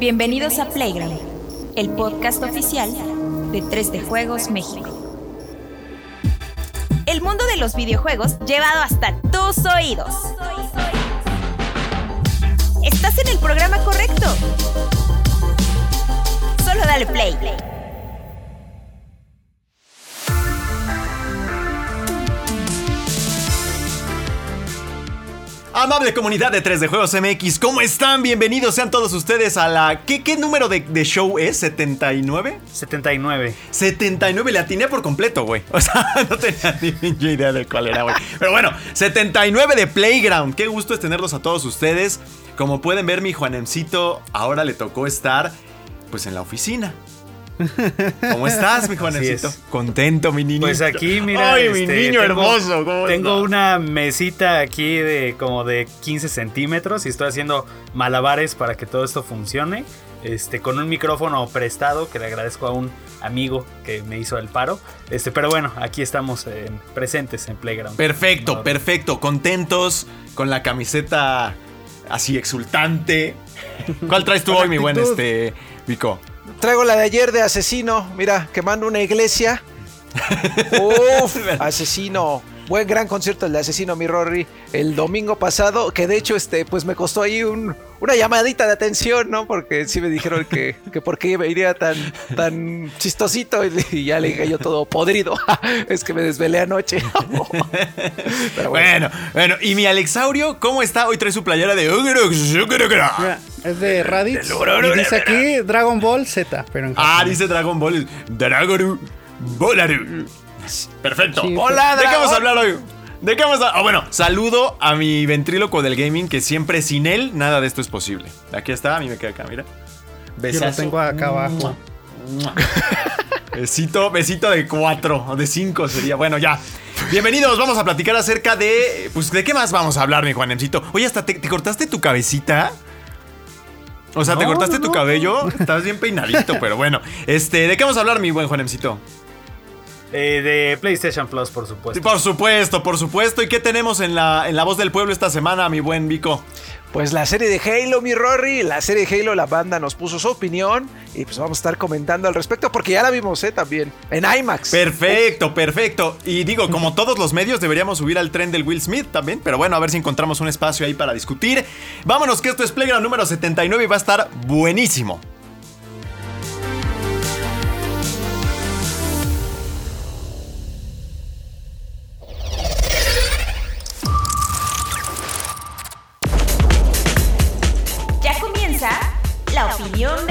Bienvenidos a Playground, el podcast oficial de 3D Juegos México. El mundo de los videojuegos llevado hasta tus oídos. Estás en el programa correcto. Solo dale play. Amable comunidad de 3 de Juegos MX, ¿cómo están? Bienvenidos sean todos ustedes a la... ¿Qué, qué número de, de show es? ¿79? 79. 79, le atiné por completo, güey. O sea, no tenía ni idea de cuál era, güey. Pero bueno, 79 de Playground. Qué gusto es tenerlos a todos ustedes. Como pueden ver, mi Juanemcito ahora le tocó estar, pues, en la oficina. ¿Cómo estás, mi Juanemcito? es. Contento, mi niño. Pues aquí, mira. Ay, mi este, niño tengo- hermoso. ¿cómo Tengo estás? una mesita aquí de como de 15 centímetros y estoy haciendo malabares para que todo esto funcione. Este, con un micrófono prestado que le agradezco a un amigo que me hizo el paro. Este, pero bueno, aquí estamos en- presentes en Playground. Perfecto, No, perfecto. Contentos con la camiseta así exultante. ¿Cuál traes tú hoy, mi buen este Vico? Traigo la de ayer de asesino, mira, quemando una iglesia. Uf, asesino. Buen gran concierto el de asesino, mi Rory, el domingo pasado, que de hecho, este, pues me costó ahí un, una llamadita de atención, ¿no? Porque sí me dijeron que, que por qué me iría tan, tan chistosito y, y ya le dije yo todo podrido. es que me desvelé anoche. Pero bueno, Bueno, bueno, y mi Alexaurio, ¿cómo está? Hoy trae su playera de. Mira, es de Raditz. Y dice aquí Dragon Ball Z, pero en Ah, dice Dragon Ball. Dragoru Bolaru. Perfecto. Sí, Hola, ¿De qué vamos a hablar hoy? ¿De qué vamos a.? Ah, bueno, saludo a mi ventríloco del gaming, que siempre sin él nada de esto es posible. Aquí está, a mí me queda acá, mira. Yo lo Besazo. tengo acá abajo. Besito, besito de cuatro o de cinco sería. Bueno, ya. Bienvenidos, vamos a platicar acerca de. Pues, ¿de qué más vamos a hablar, mi Juanemcito? Oye, hasta te, te cortaste tu cabecita. O sea, ¿te cortaste no, tu no. cabello? Estás bien peinadito, pero bueno. Este, ¿de qué vamos a hablar, mi buen Juanemcito? Eh, de PlayStation Plus, por supuesto. Por supuesto, por supuesto. ¿Y qué tenemos en la, en la voz del pueblo esta semana, mi buen Vico? Pues la serie de Halo, mi Rory, la serie de Halo, la banda nos puso su opinión y pues vamos a estar comentando al respecto porque ya la vimos, ¿eh? También en IMAX. Perfecto, perfecto. Y digo, como todos los medios, deberíamos subir al tren del Will Smith también. Pero bueno, a ver si encontramos un espacio ahí para discutir. Vámonos, que esto es Playground número 79 y va a estar buenísimo. La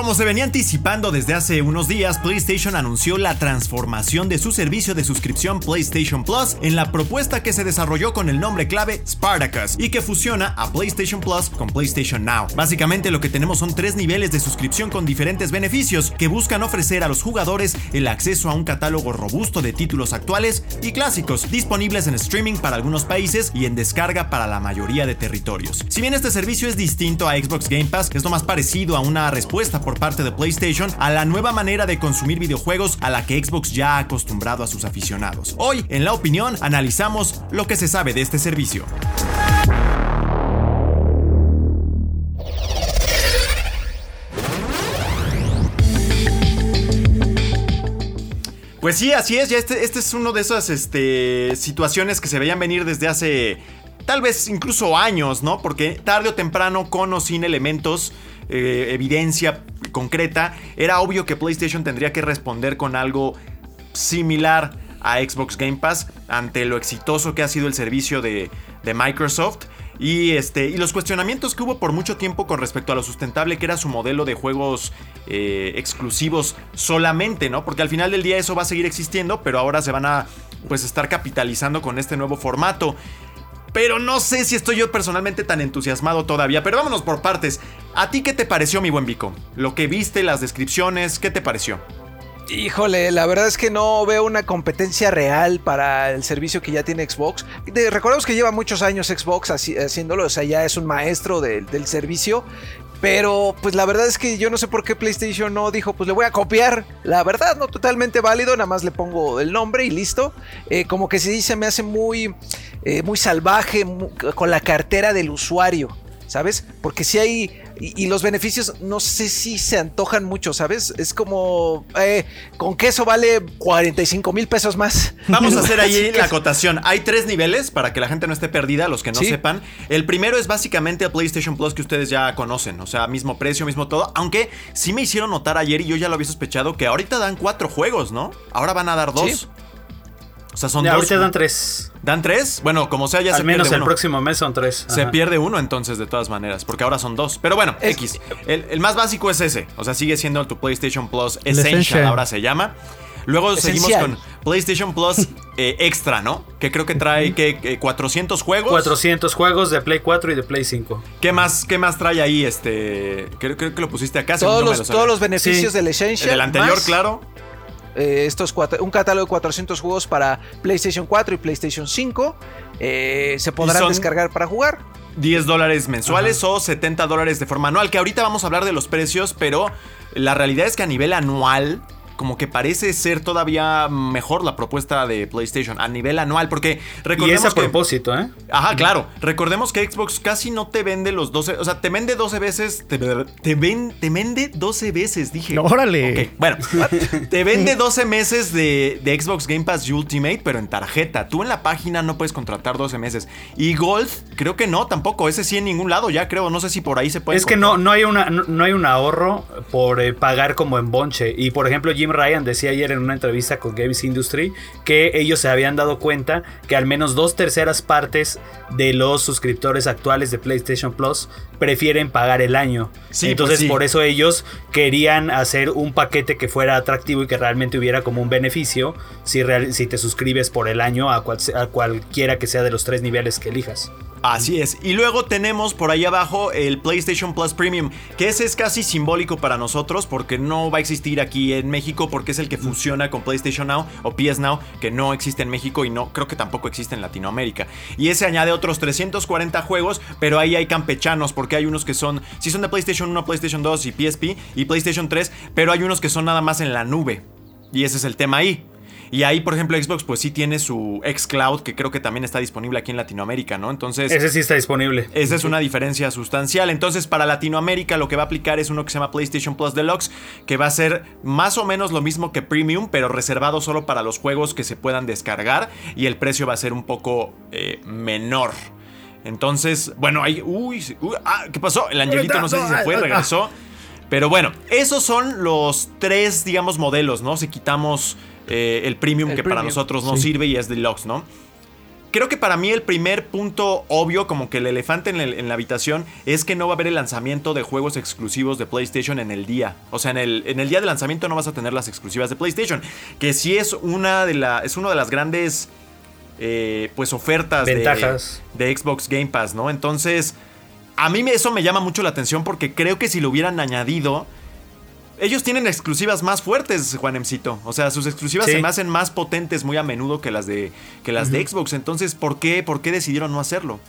Como se venía anticipando desde hace unos días, PlayStation anunció la transformación de su servicio de suscripción PlayStation Plus en la propuesta que se desarrolló con el nombre clave Spartacus y que fusiona a PlayStation Plus con PlayStation Now. Básicamente lo que tenemos son tres niveles de suscripción con diferentes beneficios que buscan ofrecer a los jugadores el acceso a un catálogo robusto de títulos actuales y clásicos disponibles en streaming para algunos países y en descarga para la mayoría de territorios. Si bien este servicio es distinto a Xbox Game Pass, es lo más parecido a una respuesta por parte de PlayStation a la nueva manera de consumir videojuegos a la que Xbox ya ha acostumbrado a sus aficionados. Hoy, en la opinión, analizamos lo que se sabe de este servicio. Pues sí, así es. Ya este, este es uno de esas este, situaciones que se veían venir desde hace tal vez incluso años, ¿no? Porque tarde o temprano, con o sin elementos, eh, evidencia concreta, era obvio que PlayStation tendría que responder con algo similar a Xbox Game Pass ante lo exitoso que ha sido el servicio de, Microsoft. Y, este, y los cuestionamientos que hubo por mucho tiempo con respecto a lo sustentable que era su modelo de juegos eh, exclusivos solamente, ¿no? Porque al final del día eso va a seguir existiendo, pero ahora se van a pues estar capitalizando con este nuevo formato. Pero no sé si estoy yo personalmente tan entusiasmado todavía. Pero vámonos por partes. ¿A ti qué te pareció, mi buen Vico? Lo que viste, las descripciones, ¿qué te pareció? Híjole, la verdad es que no veo una competencia real para el servicio que ya tiene Xbox. De- recordemos que lleva muchos años Xbox haci- haciéndolo, o sea, ya es un maestro del servicio. Pero pues la verdad es que yo no sé por qué PlayStation no dijo, pues le voy a copiar. La verdad, no totalmente válido, nada más le pongo el nombre y listo. Eh, como que se dice, me hace muy, eh, muy salvaje con la cartera del usuario, ¿sabes? Porque si hay... Y, y los beneficios no sé si se antojan mucho, ¿sabes? Es como... eh, con queso vale 45 mil pesos más. Vamos a hacer ahí la acotación. Hay tres niveles para que la gente no esté perdida, los que no Sí. sepan. El primero es básicamente el PlayStation Plus que ustedes ya conocen. O sea, mismo precio, mismo todo. Aunque sí me hicieron notar ayer y yo ya lo había sospechado que ahorita dan cuatro juegos, ¿no? Ahora van a dar dos. Sí. O sea, son Ya, dos. ahorita dan tres. ¿Dan tres? Bueno, como sea, ya Al se menos pierde el uno. próximo mes son tres. Se pierde uno entonces de todas maneras, porque ahora son dos. Pero bueno, Es- X. El, el más básico es ese. O sea, sigue siendo tu PlayStation Plus Essential, Essential. ahora se llama. Luego seguimos con PlayStation Plus eh, Extra, ¿no? Que creo que trae que eh, 400 juegos. 400 juegos de Play 4 y de Play 5. ¿Qué más, ¿Qué más trae ahí? Este. Creo, creo que lo pusiste acá. Todos no los, lo todos los beneficios Sí. del El Essential. del anterior, más, claro. Eh, estos cuatro- un catálogo de 400 juegos para PlayStation 4 y PlayStation 5. eh, se podrán descargar para jugar. 10 dólares mensuales o 70 dólares de forma anual. Que ahorita vamos a hablar de los precios, pero la realidad es que a nivel anual. Como que parece ser todavía mejor la propuesta de PlayStation a nivel anual. Porque Y recordemos es a que. propósito, ¿eh? Ajá, claro. Recordemos que Xbox casi no te vende los 12. O sea, te vende 12 veces. Te, te, ven- te vende 12 veces, dije. Órale. Ok, bueno, te vende 12 meses de, de Xbox Game Pass Ultimate, pero en tarjeta. Tú en la página no puedes contratar 12 meses. Y Gold, creo que no, tampoco. Ese sí en ningún lado, ya creo. No sé si por ahí se puede. Es que no, no, hay una, no, no hay un ahorro por eh, pagar como en bonche. Y por ejemplo, Jim Ryan decía ayer en una entrevista con Games Industry que ellos se habían dado cuenta que al menos dos terceras partes de los suscriptores actuales de PlayStation Plus prefieren pagar el año. Sí, Entonces, pues sí. por eso ellos querían hacer un paquete que fuera atractivo y que realmente hubiera como un beneficio si, real- si te suscribes por el año a, cual- a cualquiera que sea de los tres niveles que elijas. Así es. Y luego tenemos por ahí abajo el PlayStation Plus Premium, que ese es casi simbólico para nosotros porque no va a existir aquí en México porque es el que funciona con PlayStation Now o PS Now, que no existe en México y no creo que tampoco existe en Latinoamérica. Y ese añade otros 340 juegos, pero ahí hay campechanos porque hay unos que son, sí son de PlayStation 1, PlayStation 2 y PSP y PlayStation 3, pero hay unos que son nada más en la nube. Y ese es el tema ahí. Y ahí, por ejemplo, Xbox pues sí tiene su xCloud, que creo que también está disponible aquí en Latinoamérica, ¿no? Entonces... Ese sí está disponible. Esa es una diferencia sustancial. Entonces, para Latinoamérica lo que va a aplicar es uno que se llama PlayStation Plus Deluxe, que va a ser más o menos lo mismo que Premium, pero reservado solo para los juegos que se puedan descargar y el precio va a ser un poco eh, menor. Entonces, bueno, ahí... Uy, uy, ah, ¿qué pasó? El angelito no sé si se fue, regresó. Pero bueno, esos son los tres, digamos, modelos, ¿no? Si quitamos eh, el premium El que para nosotros no sirve y es deluxe, ¿no? Creo que para mí el primer punto obvio, como que el elefante en, el- en la habitación, es que no va a haber el lanzamiento de juegos exclusivos de PlayStation en el día. O sea, en el, en el día de lanzamiento no vas a tener las exclusivas de PlayStation. Que sí es una de, la, es una de las grandes eh, pues ofertas de- Ventajas. De, Xbox Game Pass, ¿no? Entonces, a mí eso me llama mucho la atención porque creo que si lo hubieran añadido... Ellos tienen exclusivas más fuertes, Juan Emcito. O sea, sus exclusivas Sí. se me hacen más potentes muy a menudo que las de, que las de Xbox. Entonces, ¿por qué, ¿por qué decidieron no hacerlo?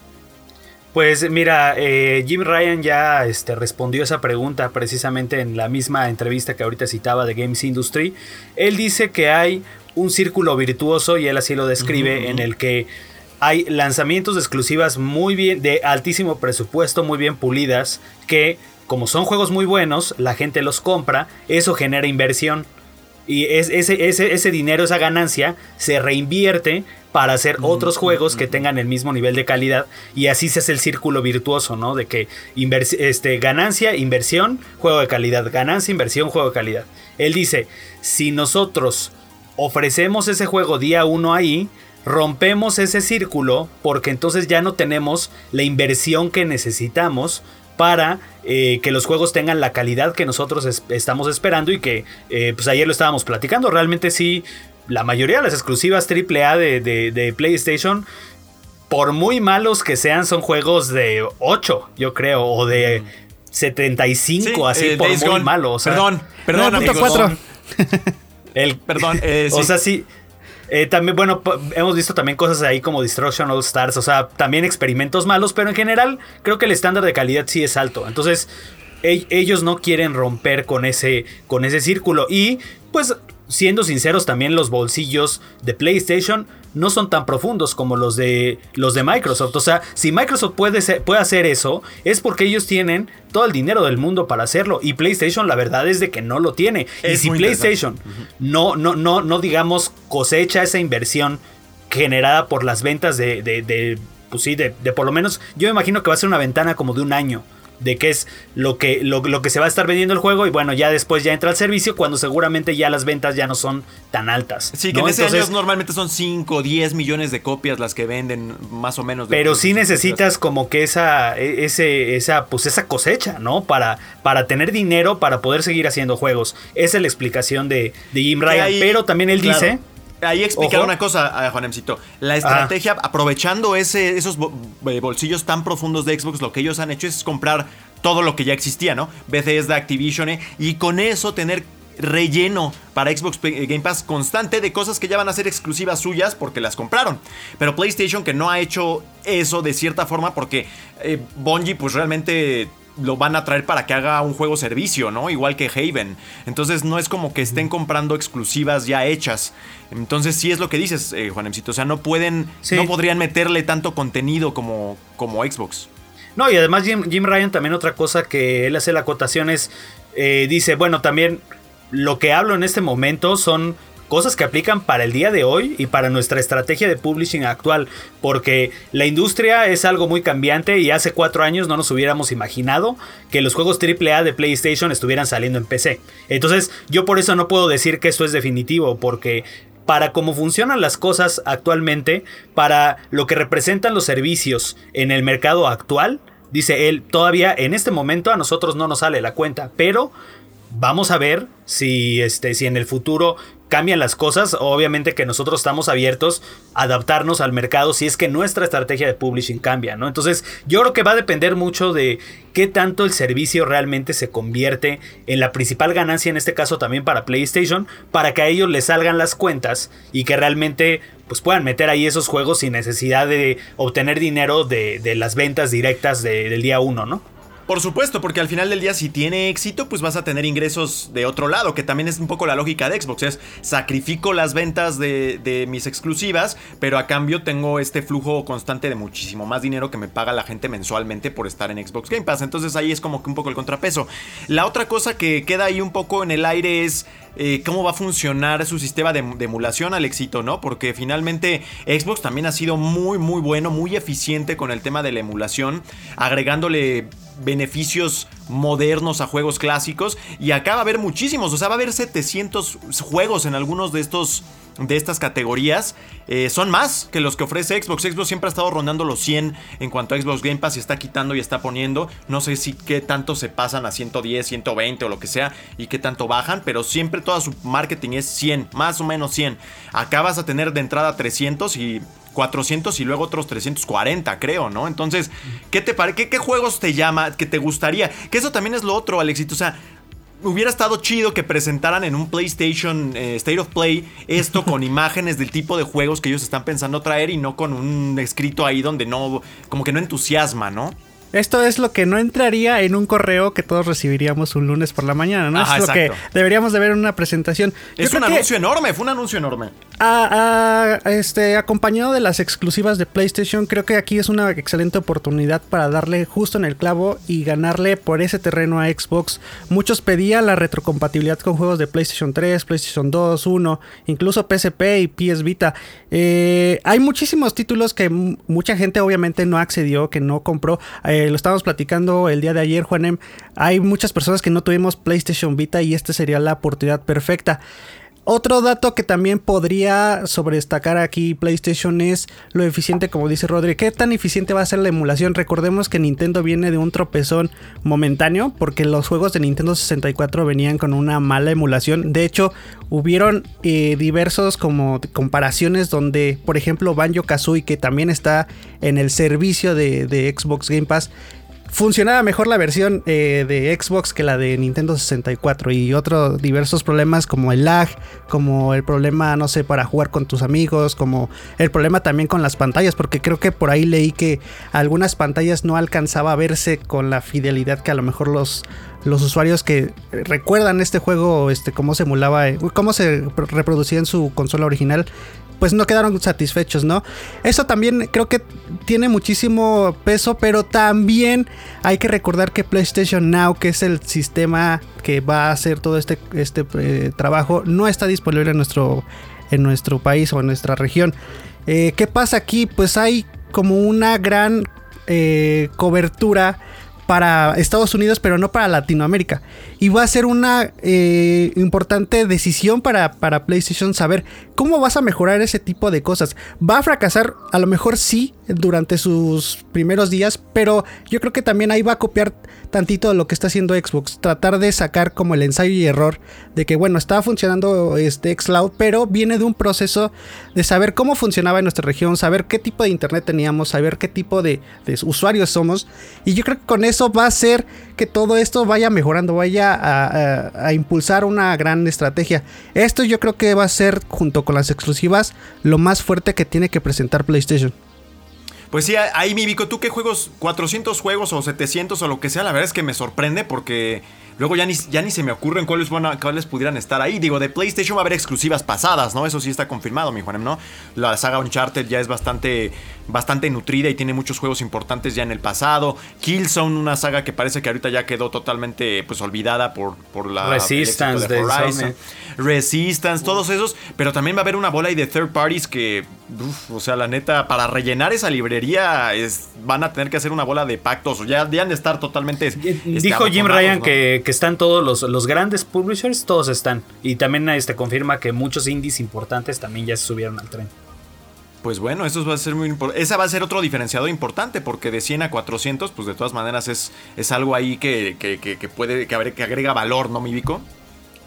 Pues mira, eh, Jim Ryan ya este, respondió esa pregunta precisamente en la misma entrevista que ahorita citaba de Games Industry. Él dice que hay un círculo virtuoso, y él así lo describe, en el que hay lanzamientos de exclusivas muy bien, de altísimo presupuesto, muy bien pulidas, que como son juegos muy buenos, la gente los compra, eso genera inversión. Y es, ese, ese, ese dinero, esa ganancia, se reinvierte para hacer otros juegos que tengan el mismo nivel de calidad. Y así se hace el círculo virtuoso, ¿no? De que este, ganancia, inversión, juego de calidad. Ganancia, inversión, juego de calidad. Él dice, si nosotros ofrecemos ese juego día uno ahí, rompemos ese círculo porque entonces ya no tenemos la inversión que necesitamos para eh, que los juegos tengan la calidad que nosotros es- estamos esperando y que eh, pues ayer lo estábamos platicando. Realmente sí, la mayoría de las exclusivas AAA de, de, de PlayStation, por muy malos que sean, son juegos de 8, yo creo, o de 75, Sí, así eh, por Days muy Gone. malo. O sea, perdón, perdón, 9.4. amigos. el, Perdón, eh, o sí. sea, sí. Eh, también, bueno, hemos visto también cosas ahí como Destruction All Stars, o sea, también experimentos malos, pero en general creo que el estándar de calidad sí es alto. Entonces, e- ellos no quieren romper con ese, con ese círculo. Y pues siendo sinceros, también los bolsillos de PlayStation no son tan profundos como los de, los de Microsoft. O sea, si Microsoft puede, ser- puede hacer eso, es porque ellos tienen todo el dinero del mundo para hacerlo. Y PlayStation, la verdad es de que no lo tiene. y Es si muy PlayStation no, no, no, no, digamos, cosecha esa inversión generada por las ventas de, de, de, pues sí, de, de por lo menos, yo me imagino que va a ser una ventana como de un año. De qué es lo que, lo, lo que se va a estar vendiendo el juego. Y bueno, ya después ya entra al servicio. Cuando seguramente ya las ventas ya no son tan altas. Sí, que ¿no? en ese Entonces, año normalmente son 5 o 10 millones de copias las que venden, más o menos. de Pero sí necesitas como que esa, e- ese, esa, pues esa cosecha, ¿no? Para, para tener dinero para poder seguir haciendo juegos. Esa es la explicación de, de Jim Ryan. pero también él claro, dice. Ahí explicar una cosa, a Juanemcito. La estrategia, aprovechando ese, esos eh, bolsillos tan profundos de Xbox, lo que ellos han hecho es comprar todo lo que ya existía, ¿no? Bethesda, Activision, eh, y con eso tener relleno para Xbox P- Game Pass constante de cosas que ya van a ser exclusivas suyas porque las compraron. Pero PlayStation que no ha hecho eso de cierta forma porque eh, Bungie pues realmente lo van a traer para que haga un juego servicio, ¿no? Igual que Haven. Entonces no es como que estén comprando exclusivas ya hechas. Entonces sí es lo que dices, eh, Juanemcito. O sea, no pueden, Sí. no podrían meterle tanto contenido como, como Xbox. No, y además Jim, Jim Ryan también otra cosa que él hace la acotación es, eh, dice, bueno, también lo que hablo en este momento son cosas que aplican para el día de hoy y para nuestra estrategia de publishing actual, porque la industria es algo muy cambiante y hace cuatro años no nos hubiéramos imaginado que los juegos AAA de PlayStation estuvieran saliendo en PC. Entonces yo por eso no puedo decir que esto es definitivo, porque para cómo funcionan las cosas actualmente, para lo que representan los servicios en el mercado actual, dice él, todavía en este momento a nosotros no nos sale la cuenta, pero vamos a ver si, este, si en el futuro cambian las cosas. Obviamente que nosotros estamos abiertos a adaptarnos al mercado si es que nuestra estrategia de publishing cambia, ¿no? Entonces, yo creo que va a depender mucho de qué tanto el servicio realmente se convierte en la principal ganancia, en este caso también para PlayStation, para que a ellos les salgan las cuentas y que realmente pues puedan meter ahí esos juegos sin necesidad de obtener dinero de, las ventas directas de- del día uno, ¿no? Por supuesto, porque al final del día si tiene éxito, pues vas a tener ingresos de otro lado, que también es un poco la lógica de Xbox, es sacrifico las ventas de, mis exclusivas, pero a cambio tengo este flujo constante de muchísimo más dinero que me paga la gente mensualmente por estar en Xbox Game Pass. Entonces ahí es como que un poco el contrapeso. La otra cosa que queda ahí un poco en el aire es eh, cómo va a funcionar su sistema de, de emulación al éxito, ¿no? Porque finalmente Xbox también ha sido muy, muy bueno, muy eficiente con el tema de la emulación, agregándole beneficios modernos a juegos clásicos y acá va a haber muchísimos, o sea, va a haber 700 juegos en algunos de estos de estas categorías eh, son más que los que ofrece Xbox. Xbox siempre ha estado rondando los 100 en cuanto a Xbox Game Pass y está quitando y está poniendo. No sé si qué tanto se pasan a 110, 120 o lo que sea y qué tanto bajan, pero siempre toda su marketing es 100, más o menos 100. Acá vas a tener de entrada 300 y 400 y luego otros 340, creo, ¿no? Entonces, ¿qué te parece? ¿Qué, ¿Qué juegos te llama? ¿Qué te gustaría? Que eso también es lo otro, Alexito. O sea, hubiera estado chido que presentaran en un PlayStation eh, State of Play esto con imágenes del tipo de juegos que ellos están pensando traer y no con un escrito ahí donde no, como que no entusiasma, ¿no? Esto es lo que no entraría en un correo que todos recibiríamos un lunes por la mañana, ¿no? Ajá, es lo que deberíamos de ver en una presentación. Yo Es un anuncio enorme, fue un anuncio enorme. a- a- este, acompañado de las exclusivas de PlayStation, creo que aquí es una excelente oportunidad para darle justo en el clavo y ganarle por ese terreno a Xbox. Muchos pedían la retrocompatibilidad con juegos de PlayStation 3, PlayStation 2, 1, incluso PSP y PS Vita. Eh, hay muchísimos títulos que mucha gente obviamente no accedió, que no compró. Eh, lo estábamos platicando el día de ayer, Juanem. Hay muchas personas que no tuvimos PlayStation Vita y esta sería la oportunidad perfecta. Otro dato que también podría sobredestacar aquí PlayStation es lo eficiente, como dice Rodri. ¿Qué tan eficiente va a ser la emulación? Recordemos que Nintendo viene de un tropezón momentáneo porque los juegos de Nintendo 64 venían con una mala emulación. De hecho, hubieron eh, diversos como comparaciones donde, por ejemplo, Banjo Kazooie, que también está en el servicio de, de Xbox Game Pass, funcionaba mejor la versión eh, de Xbox que la de Nintendo 64 y otros diversos problemas como el lag, como el problema, no sé, para jugar con tus amigos, como el problema también con las pantallas, porque creo que por ahí leí que algunas pantallas no alcanzaba a verse con la fidelidad que a lo mejor los, los usuarios que recuerdan este juego, este, cómo se emulaba, cómo se reproducía en su consola original, pues no quedaron satisfechos, ¿no? Eso también creo que tiene muchísimo peso, pero también hay que recordar que PlayStation Now, que es el sistema que va a hacer todo este, este eh, trabajo, no está disponible en nuestro, en nuestro país o en nuestra región. Eh, ¿Qué pasa aquí? Pues hay como una gran eh, cobertura para Estados Unidos, pero no para Latinoamérica. Y va a ser una eh, importante decisión para, para PlayStation saber cómo vas a mejorar ese tipo de cosas. Va a fracasar, a lo mejor sí, durante sus primeros días, pero yo creo que también ahí va a copiar tantito de lo que está haciendo Xbox. Tratar de sacar como el ensayo y error de que, bueno, estaba funcionando este Xcloud, pero viene de un proceso de saber cómo funcionaba en nuestra región, saber qué tipo de internet teníamos, saber qué tipo de, de usuarios somos. Y yo creo que con eso va a hacer que todo esto vaya mejorando, vaya a, impulsar una gran estrategia. Esto yo creo que va a ser, junto con las exclusivas, lo más fuerte que tiene que presentar PlayStation. Pues sí, ahí mi Vico, ¿tú qué juegos? ¿400 juegos o 700 o lo que sea? La verdad es que me sorprende porque luego ya ni, ya ni se me ocurren cuáles, van a- cuáles pudieran estar ahí. Digo, de PlayStation va a haber exclusivas pasadas, ¿no? Eso sí está confirmado, mi Juanem, ¿no? La saga Uncharted ya es bastante, bastante nutrida y tiene muchos juegos importantes ya en el pasado. Killzone, una saga que parece que ahorita ya quedó totalmente pues olvidada por, por la... Resistance de Horizon. Resistance, todos esos, pero también va a haber una bola ahí de third parties que, uf, o sea, la neta, para rellenar esa librería es, van a tener que hacer una bola de pactos, o ya, ya han de estar totalmente... este, Dijo Jim Ryan ¿no? que, que están todos los, los grandes publishers, todos están. Y también este, confirma que muchos indies importantes también ya se subieron al tren. Pues bueno, eso va a ser muy importante. Esa va a ser otro diferenciador importante, porque de 100 a 400, pues de todas maneras es, es algo ahí que, que, que- puede, que, agrega valor, ¿no, mi Vico?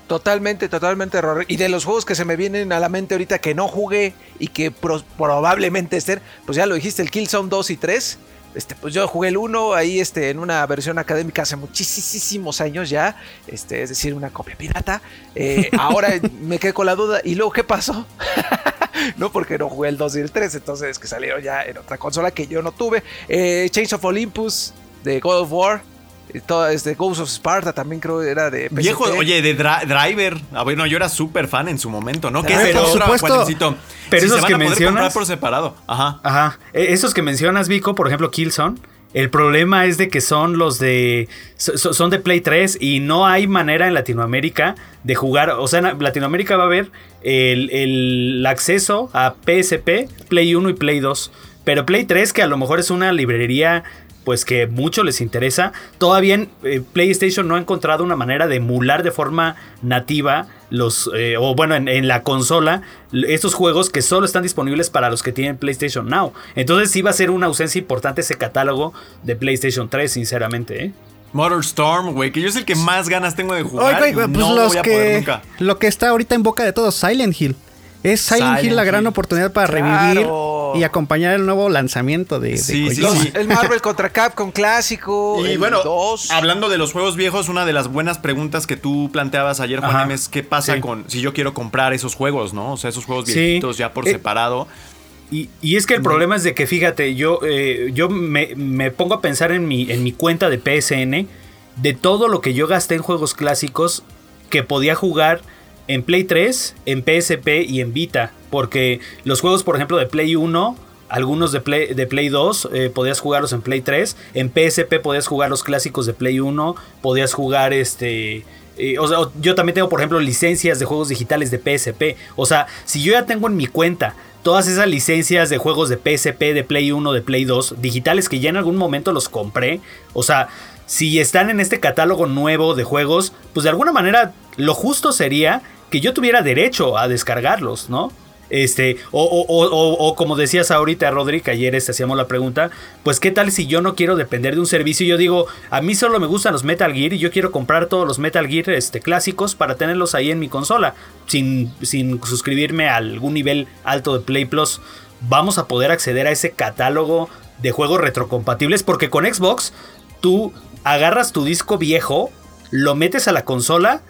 Totalmente, totalmente error. Y de los juegos que se me vienen a la mente ahorita que no jugué y que pro- probablemente estén, pues ya lo dijiste, el Killzone 2 y 3. Este, pues yo jugué el 1 ahí este, en una versión académica hace muchísimos años ya, este, es decir, una copia pirata. Eh, ahora me quedé con la duda. ¿Y luego qué pasó? no, porque no jugué el 2 y el 3, entonces que salieron ya en otra consola que yo no tuve. Eh, Chains of Olympus de God of War. Todo, este, Ghost of Sparta también creo era de PSP. Viejo, oye, de Dra- Driver. Ah, bueno, yo era súper fan en su momento, ¿no? Que es por supuesto. Pero Sí, esos se van que a poder mencionas- comprar por separado. Ajá. Ajá. E- Esos que mencionas, Vico, por ejemplo, Killzone. El problema es de que son los de. so- so- Son de Play 3 y no hay manera en Latinoamérica de jugar. O sea, en Latinoamérica va a haber el, el acceso a PSP, Play 1 y Play 2. Pero Play 3, que a lo mejor es una librería. Pues que mucho les interesa. Todavía en, eh, PlayStation no ha encontrado una manera de emular de forma nativa los. eh, o bueno, en, en la consola. Estos juegos que solo están disponibles para los que tienen PlayStation Now. Entonces sí va a ser una ausencia importante ese catálogo de PlayStation 3, sinceramente. ¿eh? Motor Storm, güey, que yo es el que más ganas tengo de jugar. Oye, y güey, pues no los voy a poder nunca. Lo que está ahorita en boca de todos, Silent Hill. Es Silent, Silent Hill la gran Hill. oportunidad para Claro. revivir y acompañar el nuevo lanzamiento de, de Sí, sí, sí. El Marvel contra Capcom clásico. Y el bueno, 2. hablando de los juegos viejos, una de las buenas preguntas que tú planteabas ayer, Ajá. Juanem, es qué pasa Sí. con si yo quiero comprar esos juegos, ¿no? O sea, esos juegos Sí. viejitos ya por Eh, separado. Y, y es que el problema es de que, fíjate, yo, eh, yo me, me pongo a pensar en mi, en mi cuenta de PSN de todo lo que yo gasté en juegos clásicos que podía jugar en Play 3, en PSP y en Vita. Porque los juegos, por ejemplo, de Play 1, algunos de Play, de Play 2, eh, podías jugarlos en Play 3. En PSP podías jugar los clásicos de Play 1, podías jugar este... eh, o sea, yo también tengo, por ejemplo, licencias de juegos digitales de PSP. O sea, si yo ya tengo en mi cuenta todas esas licencias de juegos de PSP, de Play 1, de Play 2, digitales que ya en algún momento los compré. O sea, si están en este catálogo nuevo de juegos, pues de alguna manera lo justo sería que yo tuviera derecho a descargarlos, ¿no? Este, o, como decías ahorita, Rodri, que ayer este, hacíamos la pregunta, pues qué tal si yo no quiero depender de un servicio y yo digo, a mí solo me gustan los Metal Gear y yo quiero comprar todos los Metal Gear este, clásicos para tenerlos ahí en mi consola, sin, sin suscribirme a algún nivel alto de Play Plus. Vamos a poder acceder a ese catálogo de juegos retrocompatibles porque con Xbox tú agarras tu disco viejo, lo metes a la consola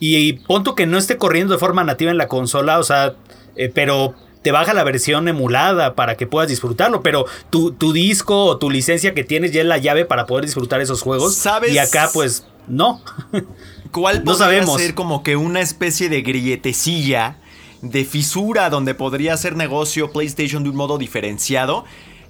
y, y pon tú que no esté corriendo de forma nativa en la consola, o sea, eh, pero te baja la versión emulada para que puedas disfrutarlo, pero tu, tu disco o tu licencia que tienes ya es la llave para poder disfrutar esos juegos. ¿Sabes? Y acá pues no. ¿Cuál No podría sabemos. ser como que una especie de grilletecilla de fisura donde podría hacer negocio PlayStation de un modo diferenciado?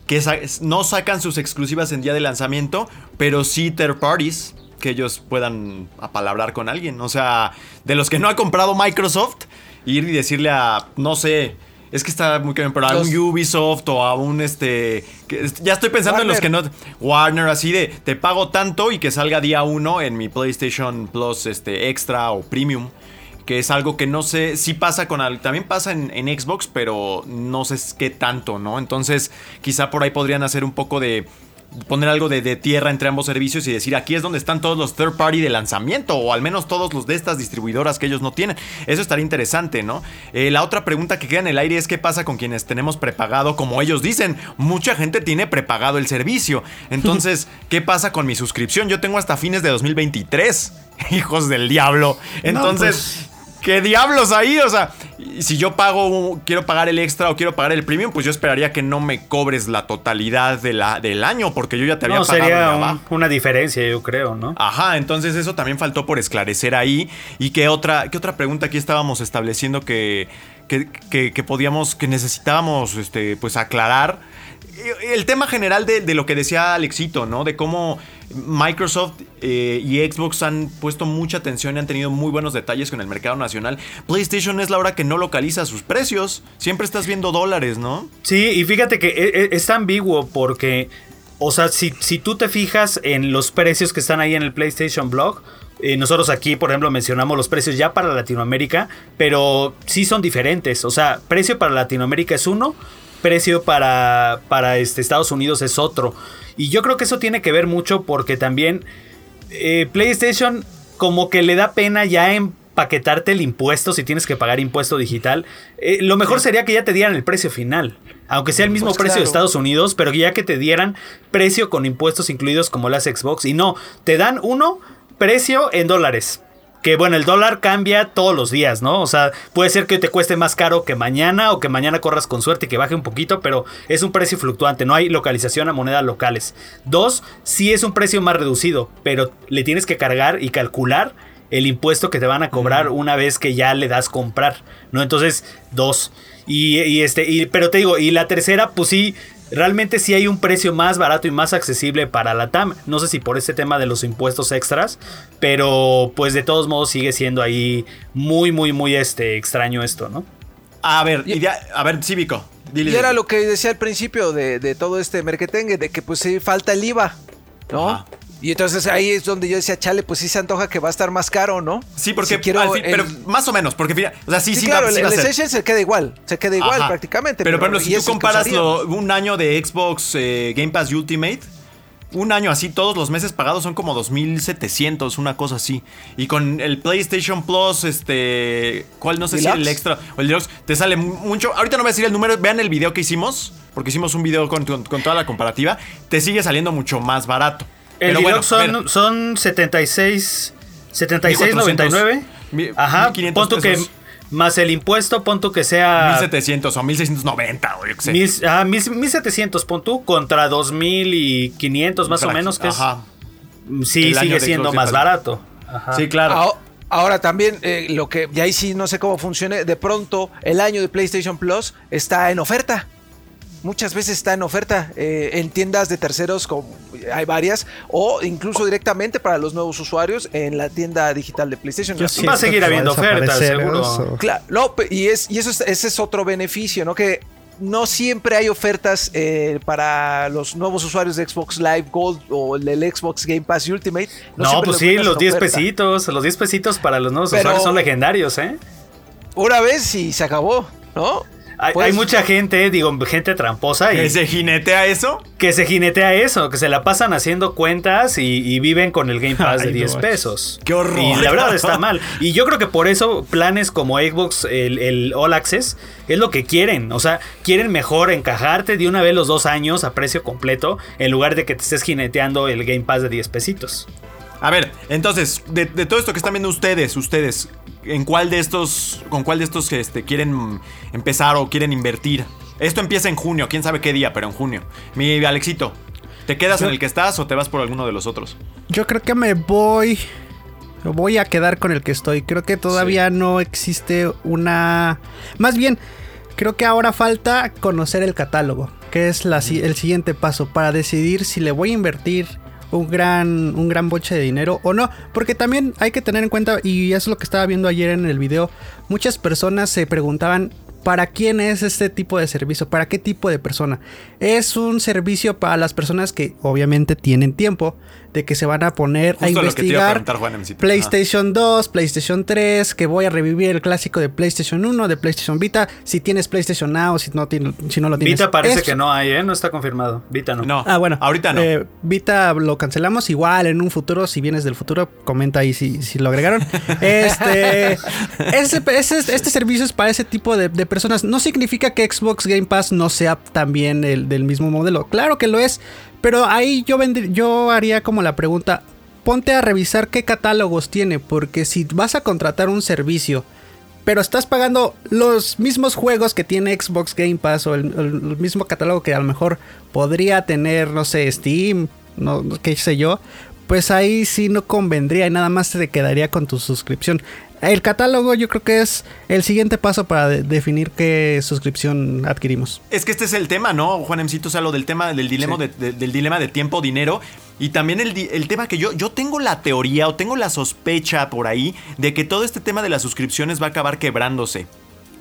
Que sa- no sacan sus exclusivas en día de lanzamiento, pero sí third parties que ellos puedan apalabrar con alguien. O sea, de los que no ha comprado Microsoft, ir y decirle a, no sé, es que está muy bien, pero a Los- un Ubisoft o a un este. que- ya estoy pensando en los que no. Warner, así de te pago tanto y que salga día uno en mi PlayStation Plus este, Extra o Premium. Que es algo que no sé si pasa con al- también pasa en, en Xbox, pero no sé qué tanto, ¿no? Entonces, quizá por ahí podrían hacer un poco de poner algo de, de tierra entre ambos servicios y decir aquí es donde están todos los third party de lanzamiento o al menos todos los de estas distribuidoras que ellos no tienen. Eso estaría interesante, ¿no? Eh, la otra pregunta que queda en el aire es qué pasa con quienes tenemos prepagado, como ellos dicen, mucha gente tiene prepagado el servicio. Entonces, ¿qué pasa con mi suscripción? Yo tengo hasta fines de 2023. Hijos del diablo. Entonces... ¿Qué diablos ahí? O sea, si yo pago, quiero pagar el extra o quiero pagar el premium, pues yo esperaría que no me cobres la totalidad de la, del año, porque yo ya te había No, pagado sería un- una diferencia, yo creo, ¿no? Ajá, entonces eso también faltó por esclarecer ahí. ¿Y qué otra, qué otra pregunta aquí estábamos estableciendo que, que, que- que podíamos, que necesitábamos este, pues aclarar? El tema general de, de lo que decía Alexito, ¿no? De cómo Microsoft eh, y Xbox han puesto mucha atención y han tenido muy buenos detalles con el mercado nacional. PlayStation es la hora que no localiza sus precios. Siempre estás viendo dólares, ¿no? Sí, y fíjate que e- e- es ambiguo porque, o sea, si, si tú te fijas en los precios que están ahí en el PlayStation Blog, eh, nosotros aquí, por ejemplo, mencionamos los precios ya para Latinoamérica, pero sí son diferentes. O sea, precio para Latinoamérica es uno, precio para, para este, Estados Unidos es otro. Y yo creo que eso tiene que ver mucho porque también eh, PlayStation como que le da pena ya empaquetarte el impuesto si tienes que pagar impuesto digital. Eh, lo mejor sería que ya te dieran el precio final. Aunque sea el mismo Pues precio de. Estados Unidos, pero ya que te dieran precio con impuestos incluidos como las Xbox. Y no, te dan uno, precio en dólares. Que bueno, el dólar cambia todos los días, ¿no? O sea, puede ser que te cueste más caro que mañana o que mañana corras con suerte y que baje un poquito, pero es un precio fluctuante, no hay localización a monedas locales. Dos, sí es un precio más reducido, pero le tienes que cargar y calcular el impuesto que te van a cobrar una vez que ya le das comprar, ¿no? Entonces, dos. Y, y este, y, pero te digo, y la tercera, pues sí, realmente sí hay un precio más barato y más accesible para la TAM. No sé si por este tema de los impuestos extras, pero pues de todos modos sigue siendo ahí muy, muy, muy este, extraño esto, ¿no? A ver, Y- y ya- a ver, Cívico. Dile, Y era lo que decía al principio de, de todo este merquetengue, de que pues sí falta el IVA, ¿no? Ajá. Y entonces ahí es donde yo decía, chale, pues sí se antoja que va a estar más caro, ¿no? Sí, porque Si quiero al fin- el- pero más o menos, porque o sea, sí, Sí, sí, claro, va, sí el, va el. Essential se queda igual, se queda igual Ajá. prácticamente. Pero, por ejemplo, si tú comparas lo- un año de Xbox eh, Game Pass Ultimate, un año así, todos los meses pagados son como 2.700, una cosa así. Y con el PlayStation Plus, este. ¿Cuál? No sé si el extra o el Deluxe, te sale mucho. Ahorita no voy a decir el número, vean el video que hicimos, porque hicimos un video con, con- con toda la comparativa. Te sigue saliendo mucho más barato. El Pero bueno, son, son 76, 76.99. Mi- Ajá, 1.500 pon tú que más el impuesto, pon tú que sea 1700 o 1690, o yo qué sé. mil, ah, mil- 1700, pon tú, contra 2500 más o menos, que es- Ajá. sí sigue siendo más barato. Ajá. Sí, claro. Ahora, ahora también eh, lo que, y ahí sí no sé cómo funcione, de pronto el año de PlayStation Plus está en oferta. Muchas veces está en oferta eh, en tiendas de terceros, como hay varias, o incluso directamente para los nuevos usuarios en la tienda digital de PlayStation. Yo Va a seguir habiendo ofertas, seguro. Claro, no, y, es, y eso es- ese es otro beneficio, ¿no? Que no siempre hay ofertas eh, para los nuevos usuarios de Xbox Live Gold o el, del Xbox Game Pass Ultimate. No, pues sí, los en 10 oferta. pesitos, los 10 pesitos para los nuevos Pero- usuarios son legendarios, ¿eh? Una vez y se acabó, ¿no? Hay, Pues- hay mucha gente, digo, gente tramposa y ¿Que se jinetea eso? que se jinetea eso, que se la pasan haciendo cuentas y, y viven con el Game Pass de Ay, 10 no. pesos. ¡Qué horror! Y la verdad está mal. Y yo creo que por eso planes como Xbox, el, el All Access, es lo que quieren. O sea, quieren mejor encajarte de una vez los dos años a precio completo en lugar de que te estés jineteando el Game Pass de 10 pesitos. A ver, entonces, de, de todo esto que están viendo ustedes, ustedes, ¿en cuál de estos, con cuál de estos este, quieren empezar o quieren invertir? Esto empieza en junio, quién sabe qué día, pero en junio. Mi Alexito, ¿te quedas en el que estás o te vas por alguno de los otros? Yo creo que me voy. Voy a quedar con el que estoy. Creo que todavía no existe una. Más bien, creo que ahora falta conocer el catálogo. Que es la el siguiente paso para decidir si le voy a invertir un gran, un gran boche de dinero o no. Porque también hay que tener en cuenta, y es lo que estaba viendo ayer en el video, muchas personas se preguntaban. ¿Para quién es este tipo de servicio? ¿Para qué tipo de persona? Es un servicio para las personas que obviamente tienen tiempo de que se van a poner a Justo a investigar Juan Emcito. PlayStation 2, PlayStation 3, que voy a revivir el clásico de PlayStation 1, de PlayStation Vita, si tienes PlayStation Now, si no, si no lo tienes. Vita parece Es- que no hay, ¿eh? No está confirmado. Vita no. No, Ah, bueno. ahorita no. Eh, Vita lo cancelamos igual en un futuro. Si vienes del futuro, comenta ahí si, si lo agregaron. Este, ese- ese- este servicio es para ese tipo de, de No significa que Xbox Game Pass no sea también el del mismo modelo. Claro que lo es. Pero ahí yo, vendr- yo haría como la pregunta. Ponte a revisar qué catálogos tiene. Porque si vas a contratar un servicio pero estás pagando los mismos juegos que tiene Xbox Game Pass o el, el mismo catálogo que a lo mejor podría tener, no sé, Steam, no- qué sé yo, pues ahí sí no convendría y nada más te quedaría con tu suscripción. El catálogo yo creo que es el siguiente paso para de- definir qué suscripción adquirimos. Es que este es el tema, ¿no, Juan Emcito? O sea, lo del tema del dilema, de, de- del dilema de tiempo, dinero. Y también el, el tema que yo, yo tengo la teoría o tengo la sospecha por ahí de que todo este tema de las suscripciones va a acabar quebrándose.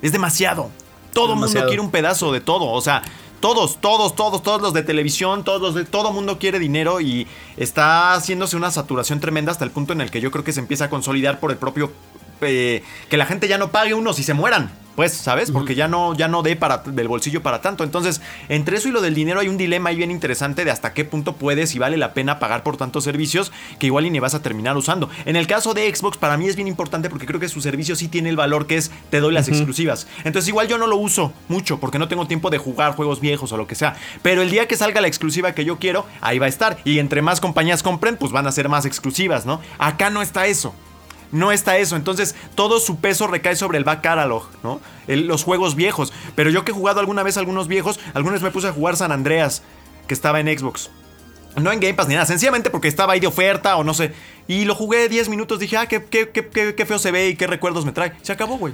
Es demasiado. Todo el mundo quiere un pedazo de todo. O sea, todos, todos, todos, todos los de televisión, todos los de todo mundo quiere dinero y está haciéndose una saturación tremenda hasta el punto en el que yo creo que se empieza a consolidar por el propio eh, que la gente ya no pague unos y se mueran. Pues, ¿sabes? Porque ya no, ya no dé para, del bolsillo para tanto. Entonces, entre eso y lo del dinero hay un dilema ahí bien interesante de hasta qué punto puedes y vale la pena pagar por tantos servicios que igual y ni vas a terminar usando. En el caso de Xbox, para mí es bien importante porque creo que su servicio sí tiene el valor que es te doy las exclusivas. Entonces, igual yo no lo uso mucho porque no tengo tiempo de jugar juegos viejos o lo que sea. Pero el día que salga la exclusiva que yo quiero, ahí va a estar. Y entre más compañías compren, pues van a ser más exclusivas, ¿no? Acá no está eso. No está eso, entonces todo su peso recae sobre el back catalog, ¿no? El- los juegos viejos. Pero yo que he jugado alguna vez algunos viejos, algunas me puse a jugar San Andreas, que estaba en Xbox. No en Game Pass ni nada, sencillamente porque estaba ahí de oferta o no sé. Y lo jugué 10 minutos, dije, ah, qué, qué, qué, qué- qué feo se ve y qué recuerdos me trae. Se acabó, güey.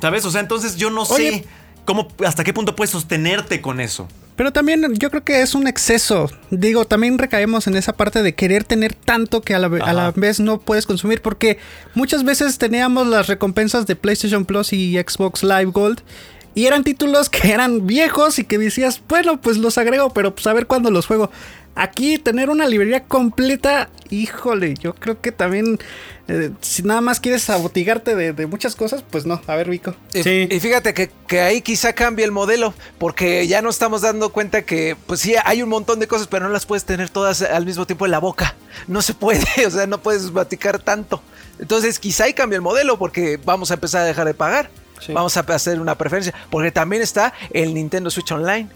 ¿Sabes? O sea, entonces yo no sé cómo, hasta qué punto puedes sostenerte con eso. Pero también yo creo que es un exceso. Digo, también recaemos en esa parte de querer tener tanto que a la, a la vez no puedes consumir. Porque muchas veces teníamos las recompensas de PlayStation Plus y Xbox Live Gold. Y eran títulos que eran viejos y que decías, bueno, pues los agrego, pero pues a ver cuándo los juego. Aquí tener una librería completa, híjole, yo creo que también, eh, si nada más quieres abotigarte de, de muchas cosas, pues no. A ver, Vico. Y, Sí. y fíjate que, que ahí quizá cambie el modelo, porque ya no estamos dando cuenta que, pues sí, hay un montón de cosas, pero no las puedes tener todas al mismo tiempo en la boca. No se puede, o sea, no puedes platicar tanto. Entonces, quizá ahí cambie el modelo, porque vamos a empezar a dejar de pagar. Sí. Vamos a hacer una preferencia, porque también está el Nintendo Switch Online,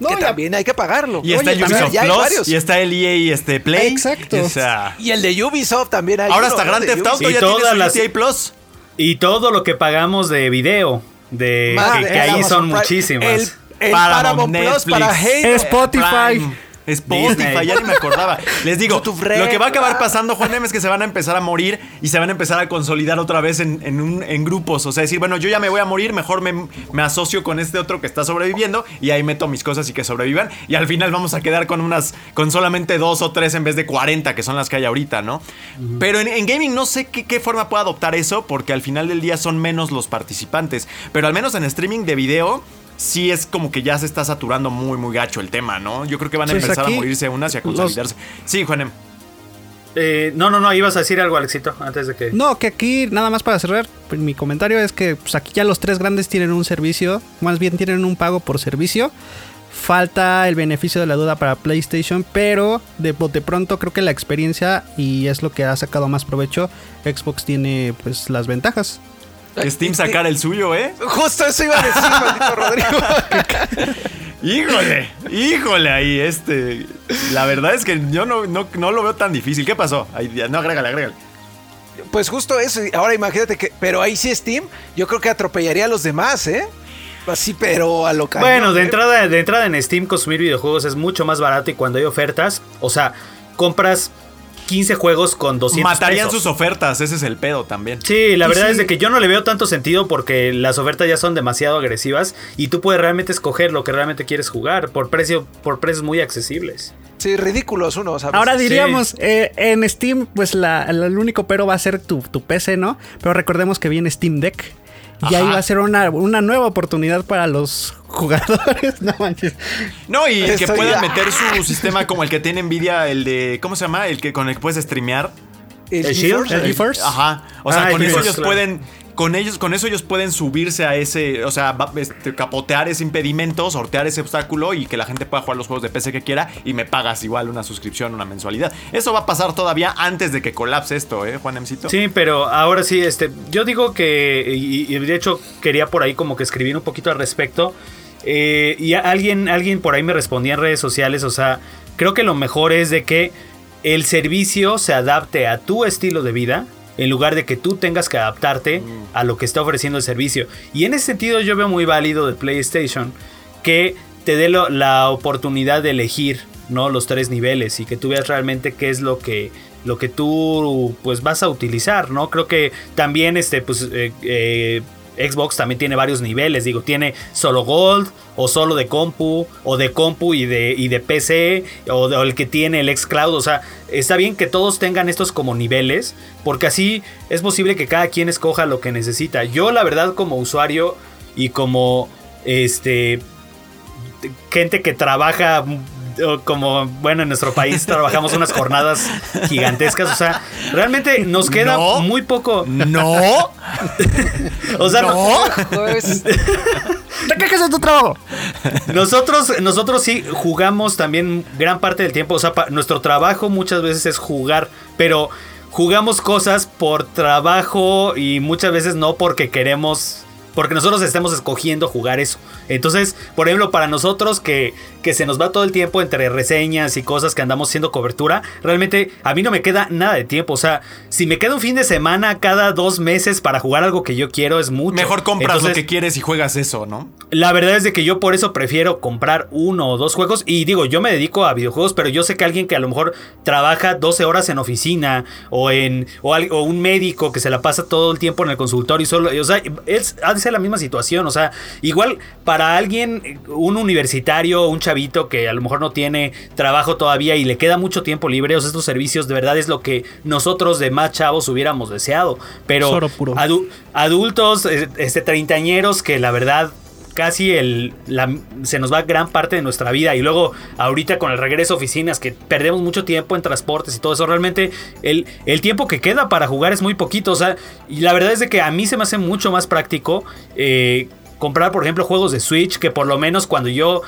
No, que ya- también hay que pagarlo. Y está el Ubisoft Plus, y está el EA este Play. Exacto. O sea, Y el de Ubisoft también hay. ahora uno, hasta. Grand Theft Auto ya tiene las- GTA Plus. Y todo lo que pagamos de video, de que, de que ahí Amazon son Prime. muchísimas. El, el Paramount, Paramount, Plus Netflix. para Halo. Spotify. Prime, Spotify, ya ni me acordaba. Les digo, lo que va a acabar pasando, Juan M, es que se van a empezar a morir y se van a empezar a consolidar otra vez en, en un- en grupos. O sea, decir, bueno, yo ya me voy a morir, mejor me, me asocio con este otro que está sobreviviendo y ahí meto mis cosas y que sobrevivan. Y al final vamos a quedar con unas, con solamente dos o tres en vez de 40, que son las que hay ahorita, ¿no? Pero en, en gaming no sé qué, qué forma puede adoptar eso, porque al final del día son menos los participantes. Pero al menos en streaming de video. Sí es como que ya se está saturando muy, muy gacho el tema, ¿no? Yo creo que van a Pues empezar aquí a morirse unas y a los- consolidarse. Sí, Juanem. Eh, no, no, no, ibas a decir algo, Alexito, antes de que... No, que aquí, nada más para cerrar, pues, mi comentario es que pues, aquí ya los tres grandes tienen un servicio, más bien tienen un pago por servicio. Falta el beneficio de la duda para PlayStation, pero de, de pronto creo que la experiencia y es lo que ha sacado más provecho, Xbox tiene pues las ventajas. Que Steam sacar el suyo, ¿eh? Justo eso iba a decir, maldito Rodrigo. Híjole, híjole ahí, este. La verdad es que yo no, no, no lo veo tan difícil. ¿Qué pasó? Ahí, ya, no, agrégale, agrégale. Pues justo eso. y Ahora imagínate que. Pero ahí sí Steam, yo creo que atropellaría a los demás, ¿eh? Así, pero a lo cañón, Bueno, de ¿eh? entrada, de entrada en Steam consumir videojuegos es mucho más barato y cuando hay ofertas, o sea, compras 15 juegos con 200 Matarían pesos. sus ofertas, ese es el pedo también. Sí, la verdad sí. es de que yo no le veo tanto sentido porque las ofertas ya son demasiado agresivas y tú puedes realmente escoger lo que realmente quieres jugar por precio por precios muy accesibles. Sí, ridículos unos. ¿sabes? Ahora diríamos, eh, en Steam, pues la, la- el único pero va a ser tu, tu PC, ¿no? Pero recordemos que viene Steam Deck. Y ahí Ajá. va a ser una, una nueva oportunidad para los jugadores. No manches. No, y que puedan meter su sistema como el que tiene Nvidia, el de. ¿Cómo se llama? El que con el que puedes streamear. ¿El ¿El? Shield? ¿El GeForce? Ajá. O sea, Ah, el con eso ellos claro. pueden. Con ellos, con eso ellos pueden subirse a ese, o sea, este, capotear ese impedimento, sortear ese obstáculo y que la gente pueda jugar los juegos de PC que quiera y me pagas igual una suscripción, una mensualidad. Eso va a pasar todavía antes de que colapse esto, ¿eh, Juan? Sí, pero ahora sí, este, yo digo que, y, de hecho quería por ahí como que escribir un poquito al respecto. eh, y alguien, alguien por ahí me respondía en redes sociales, o sea, creo que lo mejor es de que el servicio se adapte a tu estilo de vida. En lugar de que tú tengas que adaptarte a lo que está ofreciendo el servicio. Y en ese sentido yo veo muy válido de PlayStation que te dé lo- la oportunidad de elegir ¿no? los tres niveles y que tú veas realmente qué es lo que lo que tú pues vas a utilizar no creo que también este pues eh, eh, Xbox también tiene varios niveles, digo, tiene solo Gold o solo de compu o de compu y de, y de PC o, o el que tiene el xCloud, o sea, está bien que todos tengan estos como niveles porque así es posible que cada quien escoja lo que necesita. Yo la verdad como usuario y como este gente que trabaja como bueno en nuestro país trabajamos unas jornadas gigantescas, o sea, realmente nos queda No. muy poco, No, o sea, no- Pues, ¿Te quejas de tu trabajo? Nosotros, nosotros sí jugamos también gran parte del tiempo. O sea, pa- nuestro trabajo muchas veces es jugar, pero jugamos cosas por trabajo y muchas veces no porque queremos. Porque nosotros estemos escogiendo jugar eso. Entonces, por ejemplo, para nosotros que, que se nos va todo el tiempo entre reseñas y cosas que andamos haciendo cobertura, realmente a mí no me queda nada de tiempo. O sea, si me queda un fin de semana cada dos meses para jugar algo que yo quiero, es mucho. mejor compras lo que quieres y juegas eso, ¿no? la verdad es de que yo por eso prefiero comprar uno o dos juegos. Y digo, yo me dedico a videojuegos, pero yo sé que alguien que a lo mejor trabaja 12 horas en oficina o en o, al- o un médico que se la pasa todo el tiempo en el consultorio y solo, o sea, es, ha de ser la misma situación. O sea, igual para alguien, un universitario, un chavito que a lo mejor no tiene trabajo todavía y le queda mucho tiempo libre, o sea, estos servicios de verdad es lo que nosotros de más chavos hubiéramos deseado. Pero adu- adultos, eh, este, treintañeros que la verdad casi el, la- se nos va gran parte de nuestra vida y luego ahorita con el regreso a oficinas que perdemos mucho tiempo en transportes y todo eso, realmente el, el tiempo que queda para jugar es muy poquito, o sea, y la verdad es de que a mí se me hace mucho más práctico eh, comprar por ejemplo juegos de Switch que por lo menos cuando yo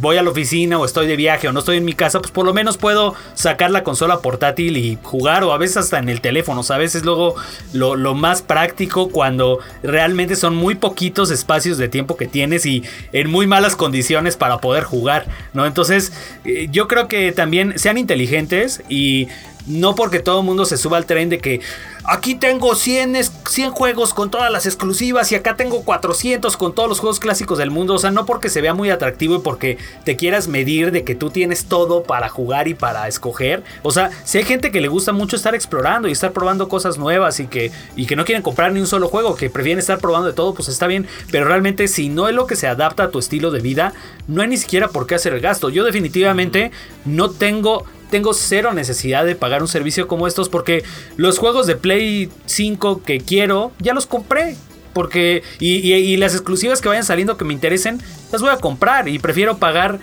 voy a la oficina o estoy de viaje o no estoy en mi casa, pues por lo menos puedo sacar la consola portátil y jugar o a veces hasta en el teléfono, ¿sabes? Es luego lo, lo más práctico cuando realmente son muy poquitos espacios de tiempo que tienes y en muy malas condiciones para poder jugar, ¿no? Entonces eh, yo creo que también sean inteligentes y no porque todo el mundo se suba al tren de que aquí tengo 100, es- 100 juegos con todas las exclusivas y acá tengo 400 con todos los juegos clásicos del mundo. O sea, no porque se vea muy atractivo y porque te quieras medir de que tú tienes todo para jugar y para escoger. O sea, si hay gente que le gusta mucho estar explorando y estar probando cosas nuevas y que, y que no quieren comprar ni un solo juego, que prefieren estar probando de todo, pues está bien. Pero realmente si no es lo que se adapta a tu estilo de vida, no hay ni siquiera por qué hacer el gasto. Yo definitivamente no tengo tengo cero necesidad de pagar un servicio como estos porque los juegos de Play 5 que quiero ya los compré. Porque, y, las exclusivas que vayan saliendo que me interesen, las voy a comprar y prefiero pagar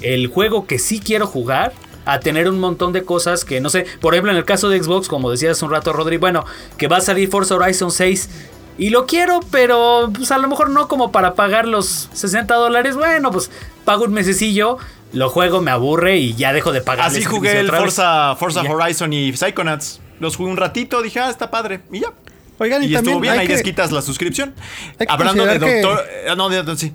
el juego que sí quiero jugar a tener un montón de cosas que no sé, por ejemplo en el caso de Xbox, como decías hace un rato Rodri, bueno, que va a salir Forza Horizon 6 y lo quiero, pero pues a lo mejor no como para pagar los 60 dólares. Bueno, pues pago un mesecillo, lo juego, me aburre y ya dejo de pagar. Así jugué el Forza, Forza Horizon y Psychonauts. Los jugué un ratito, dije, ah, está padre. Y ya. Oigan, y, y también estuvo bien, ahí que- les quitas la suscripción. que Hablando de considerar que- doctor. eh, No, de, de- sí.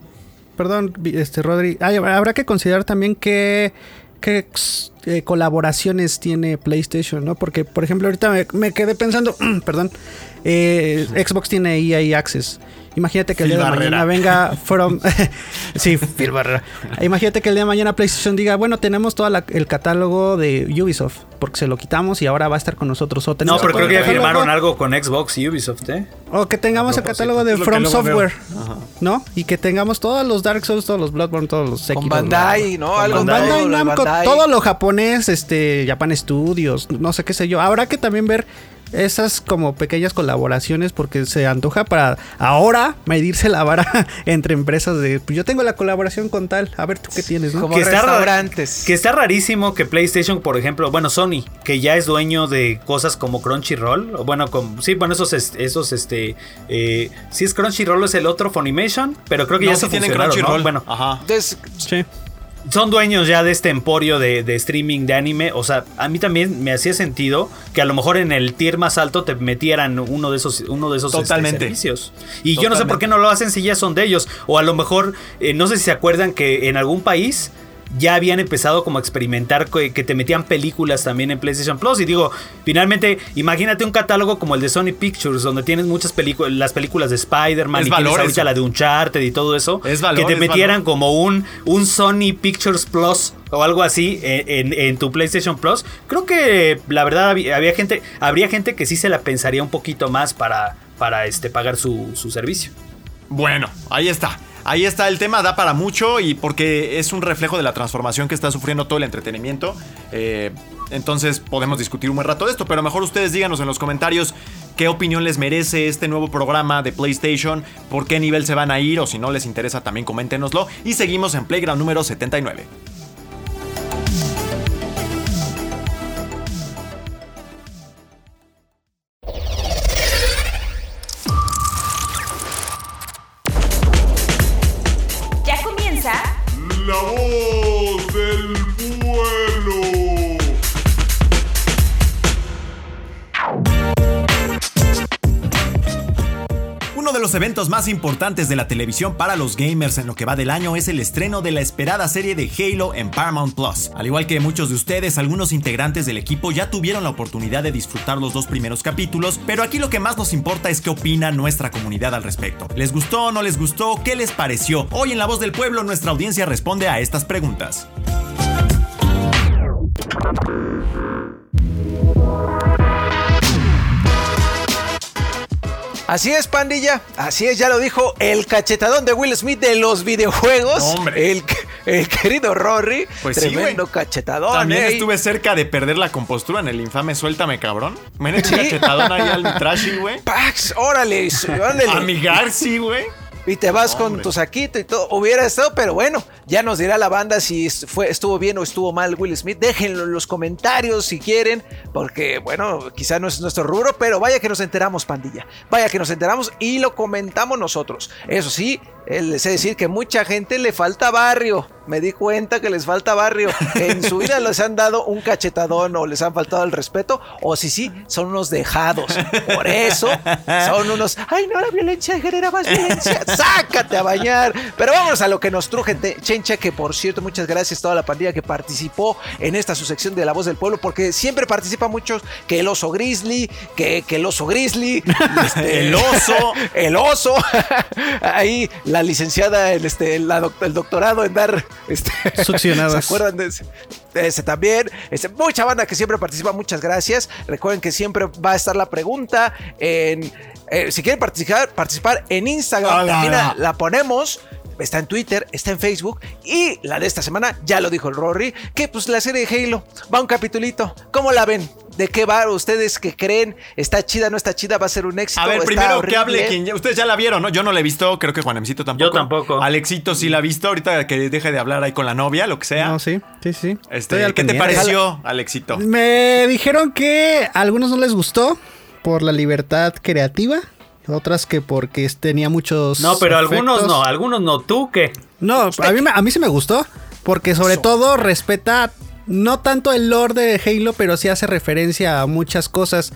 Perdón, este Rodri. Ay, habrá que considerar también qué, qué eh, colaboraciones tiene PlayStation, ¿no? Porque, por ejemplo, ahorita me, me quedé pensando, perdón, eh, Xbox tiene EA Access. Imagínate que el día de mañana venga from... sí, Phil Barrera. Imagínate que el día de mañana PlayStation diga, bueno, tenemos todo el catálogo de Ubisoft, porque se lo quitamos y ahora va a estar con nosotros. O No, pero creo que ya firmaron algo con Xbox y Ubisoft, ¿eh? O que tengamos el catálogo de From. Software, ¿no? Y que tengamos todos los Dark Souls, todos los Bloodborne, todos los Sekiro. Con Bandai, ¿no? Algo Con Bandai Namco, todo lo japonés, este, Japan Studios, no sé qué sé yo. Habrá que también ver esas como pequeñas colaboraciones porque se antoja para ahora medirse la vara entre empresas de, pues yo tengo la colaboración con tal, a ver tú qué tienes, ¿no? Como Que está ra- restaurantes. Que está rarísimo que PlayStation, por ejemplo, bueno, Sony, que ya es dueño de cosas como Crunchyroll, o bueno, con, sí, bueno, esos, es- esos, este, eh, sí es Crunchyroll, es el otro Funimation, pero creo que No, ya se tienen. Crunchyroll. Bueno, Ajá. Entonces, Sí. Son dueños ya de este emporio de, de streaming de anime. O sea, a mí también me hacía sentido que a lo mejor en el tier más alto te metieran uno de esos, uno de esos este, Totalmente. servicios. Y yo no sé por qué no lo hacen si ya son de ellos. O a lo mejor, eh, no sé si se acuerdan que en algún país ya habían empezado como a experimentar que, que te metían películas también en PlayStation Plus. Y digo, finalmente, imagínate un catálogo como el de Sony Pictures, donde tienes muchas películas, las películas de Spider-Man y tienes valor ahorita eso. la de Uncharted y todo eso. Es valor, que te metieran valor. como un, un Sony Pictures Plus o algo así en, en- en tu PlayStation Plus. Creo que la verdad había, había gente, habría gente que sí se la pensaría un poquito más para, para este, pagar su, su servicio. Bueno, ahí está. Ahí está el tema, da para mucho y porque es un reflejo de la transformación que está sufriendo todo el entretenimiento. Eh, entonces podemos discutir un buen rato de esto, pero mejor ustedes díganos en los comentarios qué opinión les merece este nuevo programa de PlayStation, por qué nivel se van a ir o si no les interesa también coméntenoslo. Y seguimos en Playground número 79. Los eventos más importantes de la televisión para los gamers en lo que va del año es el estreno de la esperada serie de Halo en Paramount Plus. Al igual que muchos de ustedes, algunos integrantes del equipo ya tuvieron la oportunidad de disfrutar los dos primeros capítulos, pero aquí lo que más nos importa es qué opina nuestra comunidad al respecto. ¿Les gustó o no les gustó? ¿Qué les pareció? Hoy en La Voz del Pueblo nuestra audiencia responde a estas preguntas. Así es, pandilla. Así es, ya lo dijo el cachetadón de Will Smith de los videojuegos. Hombre. El, el querido Rory. Pues Tremendo cachetadón. También estuve cerca de perder la compostura en el infame Suéltame Cabrón. Me han hecho cachetadón ahí al Trashy, güey. Pax, órale, ándale. A mi Garci, güey. Y te vas con tu saquito y todo. Hubiera estado, pero bueno, ya nos dirá la banda si fue, estuvo bien o estuvo mal Will Smith. Déjenlo en los comentarios si quieren, porque bueno, quizá no es nuestro rubro, pero vaya que nos enteramos, pandilla. Vaya que nos enteramos y lo comentamos nosotros. Eso sí, les de decir que mucha gente le falta barrio. Me di cuenta que les falta barrio. En su vida les han dado un cachetadón o les han faltado el respeto, o si sí, son unos dejados. Por eso son unos. Ay, no, la violencia genera más violencia. Sácate a bañar. Pero vámonos a lo que nos truje Chencha, que por cierto, muchas gracias a toda la pandilla que participó en esta su sección de La Voz del Pueblo, porque siempre participa muchos que el oso grizzly, que, que el oso grizzly, este, El oso. el oso. Ahí la licenciada, el, este, la doc- el doctorado en dar este, Succionadas. ¿Se acuerdan de ese? También. Este, mucha banda que siempre participa, muchas gracias. Recuerden que siempre va a estar la pregunta en. eh, si quieren participar, participar en Instagram, también no, no. la ponemos. Está en Twitter, está en Facebook y la de esta semana, ya lo dijo el Rory, que pues la serie de Halo va un capitulito. ¿Cómo la ven? ¿De qué va? ¿Ustedes que creen? ¿Está chida, no está chida? ¿Va a ser un éxito? A ver, ¿Está primero que hable quien ya- Ustedes ya la vieron, ¿no? Yo no la he visto, creo que Juanemcito tampoco. Yo tampoco. Alexito sí la ha visto, ahorita que deje de hablar ahí con la novia, lo que sea. No, sí, sí, sí. Este, ¿Qué te pareció, Alexito? Me dijeron que a algunos no les gustó por la libertad creativa, otras que porque tenía muchos. No, pero algunos no, algunos no. ¿Tú qué? No, a mí, a mí sí me gustó. Porque sobre todo respeta no tanto el lore de Halo, pero sí hace referencia a muchas cosas.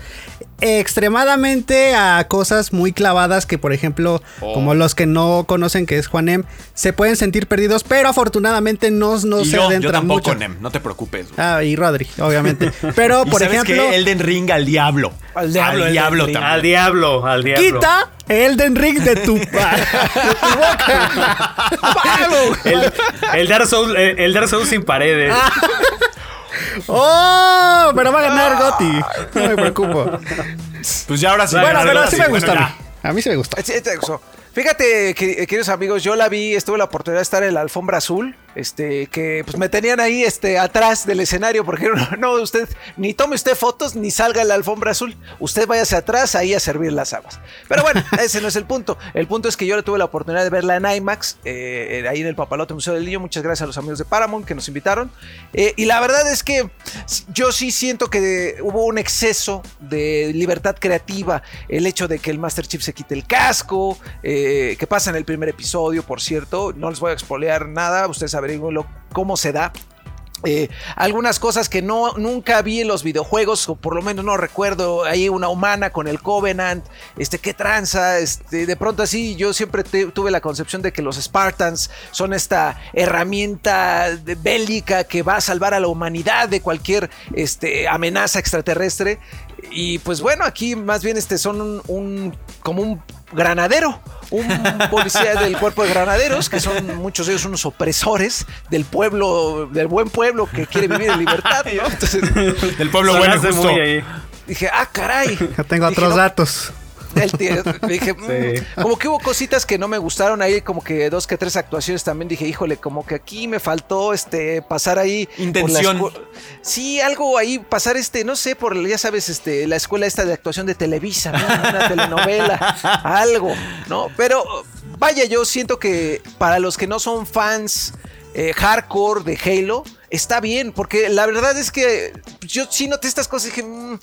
Extremadamente a cosas muy clavadas que, por ejemplo, Oh. como los que no conocen que es Juanem, se pueden sentir perdidos, pero afortunadamente no, no se yo, yo adentran tampoco, mucho. Nem, no te preocupes. Ah, y Rodri, obviamente. Pero, ¿Y por sabes ejemplo, qué? Elden Ring al diablo. Al diablo, Elden diablo también. Al diablo, al diablo. quita Elden Ring de tu, de tu boca. El, el Dark Souls, el, el Dark Souls sin paredes. ¡Oh! Pero va a ganar Gotti. No me preocupo. Pues ya ahora sí. Bueno, pero sí sí, me bueno, gustó a mí. A mí sí me. Sí, te gustó. Fíjate, que- queridos amigos, yo la vi, estuve la oportunidad de estar en la alfombra azul, este, que pues me tenían ahí, este, atrás del escenario, porque no, usted, ni tome usted fotos, ni salga la alfombra azul, usted váyase atrás ahí a servir las aguas. Pero bueno, ese no es el punto, el punto es que yo tuve la oportunidad de verla en IMAX, eh, ahí en el Papalote Museo del Niño, muchas gracias a los amigos de Paramount que nos invitaron, Eh, y la verdad es que yo sí siento que hubo un exceso de libertad creativa, el hecho de que el Master Chief se quite el casco, eh, que pasa en el primer episodio, por cierto, no les voy a expoliar nada, ustedes cómo se da. Eh, algunas cosas que no nunca vi en los videojuegos, o por lo menos no recuerdo, ahí una humana con el Covenant, este, qué tranza, este, de pronto así, yo siempre tuve la concepción de que los Spartans son esta herramienta bélica que va a salvar a la humanidad de cualquier este, amenaza extraterrestre, y pues bueno, aquí más bien este, son un, un- como un granadero, un policía del cuerpo de granaderos, que son muchos de ellos unos opresores del pueblo, del buen pueblo que quiere vivir en libertad, ¿no? Entonces Del pueblo bueno justo. dije, ah, caray. Ya tengo Dije, otros no, datos. el tío, dije, mm, Sí. como que hubo cositas que no me gustaron ahí, como que dos que tres actuaciones también dije, híjole, como que aquí me faltó este pasar ahí por la Intención. Sí, algo ahí, pasar este, no sé, por ya sabes, este, la escuela esta de actuación de Televisa, ¿no? una telenovela, algo, ¿no? Pero vaya, yo siento que para los que no son fans eh, hardcore de Halo, está bien, porque la verdad es que yo sí noté estas cosas y dije, "Mm,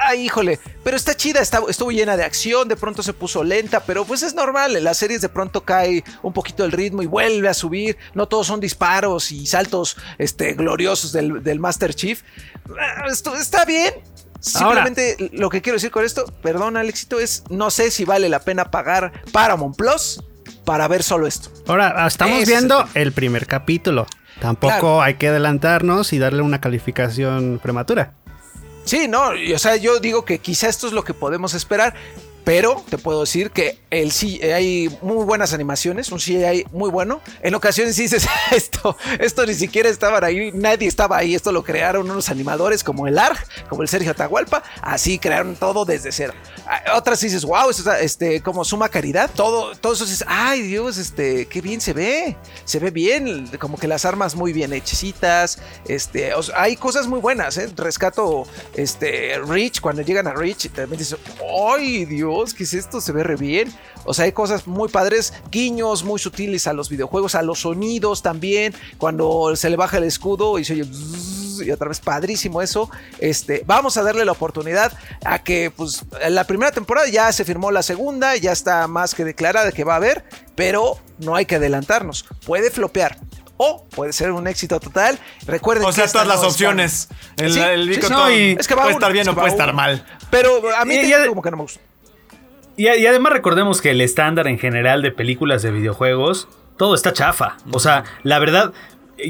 ay, híjole, pero está chida, está- estuvo llena de acción, de pronto se puso lenta, pero pues es normal, en las series de pronto cae un poquito el ritmo y vuelve a subir, no todos son disparos y saltos este, gloriosos del, del Master Chief. Ah, Esto está bien. Simplemente lo que quiero decir con esto, perdón Alexito, es no sé si vale la pena pagar Paramount Plus para ver solo esto. Ahora, estamos Ese viendo el primer capítulo. Tampoco Claro. hay que adelantarnos y darle una calificación prematura. Sí, no, y, o sea, yo digo que quizá esto es lo que podemos esperar, pero te puedo decir que el hay muy buenas animaciones, un CGI muy bueno. En ocasiones dices, esto, esto ni siquiera estaban ahí, nadie estaba ahí, esto lo crearon unos animadores como el ARG, como el Sergio Atahualpa, así crearon todo desde cero. Ah, Otras dices, wow, esto está, este, como suma caridad, todo, todo eso dices, ay Dios, este, qué bien se ve, se ve bien, como que las armas muy bien hechecitas, este, hay cosas muy buenas, ¿eh? rescato, este, Reach, cuando llegan a Reach, también dices, ay Dios, ¿qué es esto? Se ve re bien. O sea, hay cosas muy padres, guiños muy sutiles a los videojuegos, a los sonidos también, cuando se le baja el escudo y se oye y otra vez padrísimo eso. Este, vamos a darle la oportunidad a que, pues, en la primera temporada ya se firmó la segunda, ya está más que declarada que va a haber, pero no hay que adelantarnos. Puede flopear. O puede ser un éxito total. Recuerden O que sea, esta todas las opciones. El, Sí, el No, y- Es que va puede uno, estar bien es o que puede estar mal. Pero a mí Y- te y como que no me gusta. Y, además recordemos que el estándar en general de películas de videojuegos, todo está chafa. O sea, la verdad,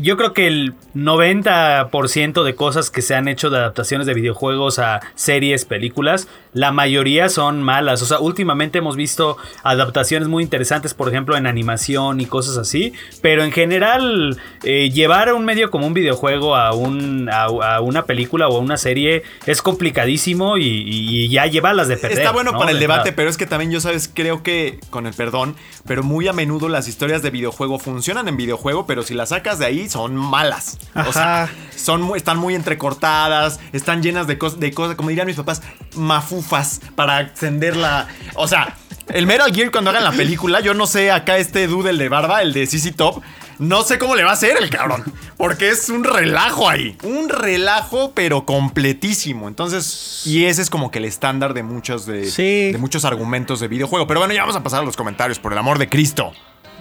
yo creo que el 90% de cosas que se han hecho de adaptaciones de videojuegos a series, películas, la mayoría son malas. O sea, últimamente hemos visto adaptaciones muy interesantes, por ejemplo, en animación y cosas así. Pero en general, eh, llevar a un medio como un videojuego a, un, a, a una película o a una serie es complicadísimo y, y ya llevarlas de perder. Está bueno ¿no? para el De debate, pero es que también yo sabes, creo que, con el perdón, pero muy a menudo las historias de videojuego funcionan en videojuego, pero si las sacas de ahí son malas. O sea, son, están muy entrecortadas, están llenas de cosas, de cosas, como dirían mis papás, mafufas para extender la... O sea, el Metal Gear cuando hagan la película, yo no sé, acá este dude, el de barba, el de CC Top, no sé cómo le va a hacer el cabrón. Porque es un relajo ahí. Un relajo, pero completísimo. Entonces, y ese es como que el estándar de muchos de, Sí. de muchos argumentos de videojuego. Pero bueno, ya vamos a pasar a los comentarios, por el amor de Cristo.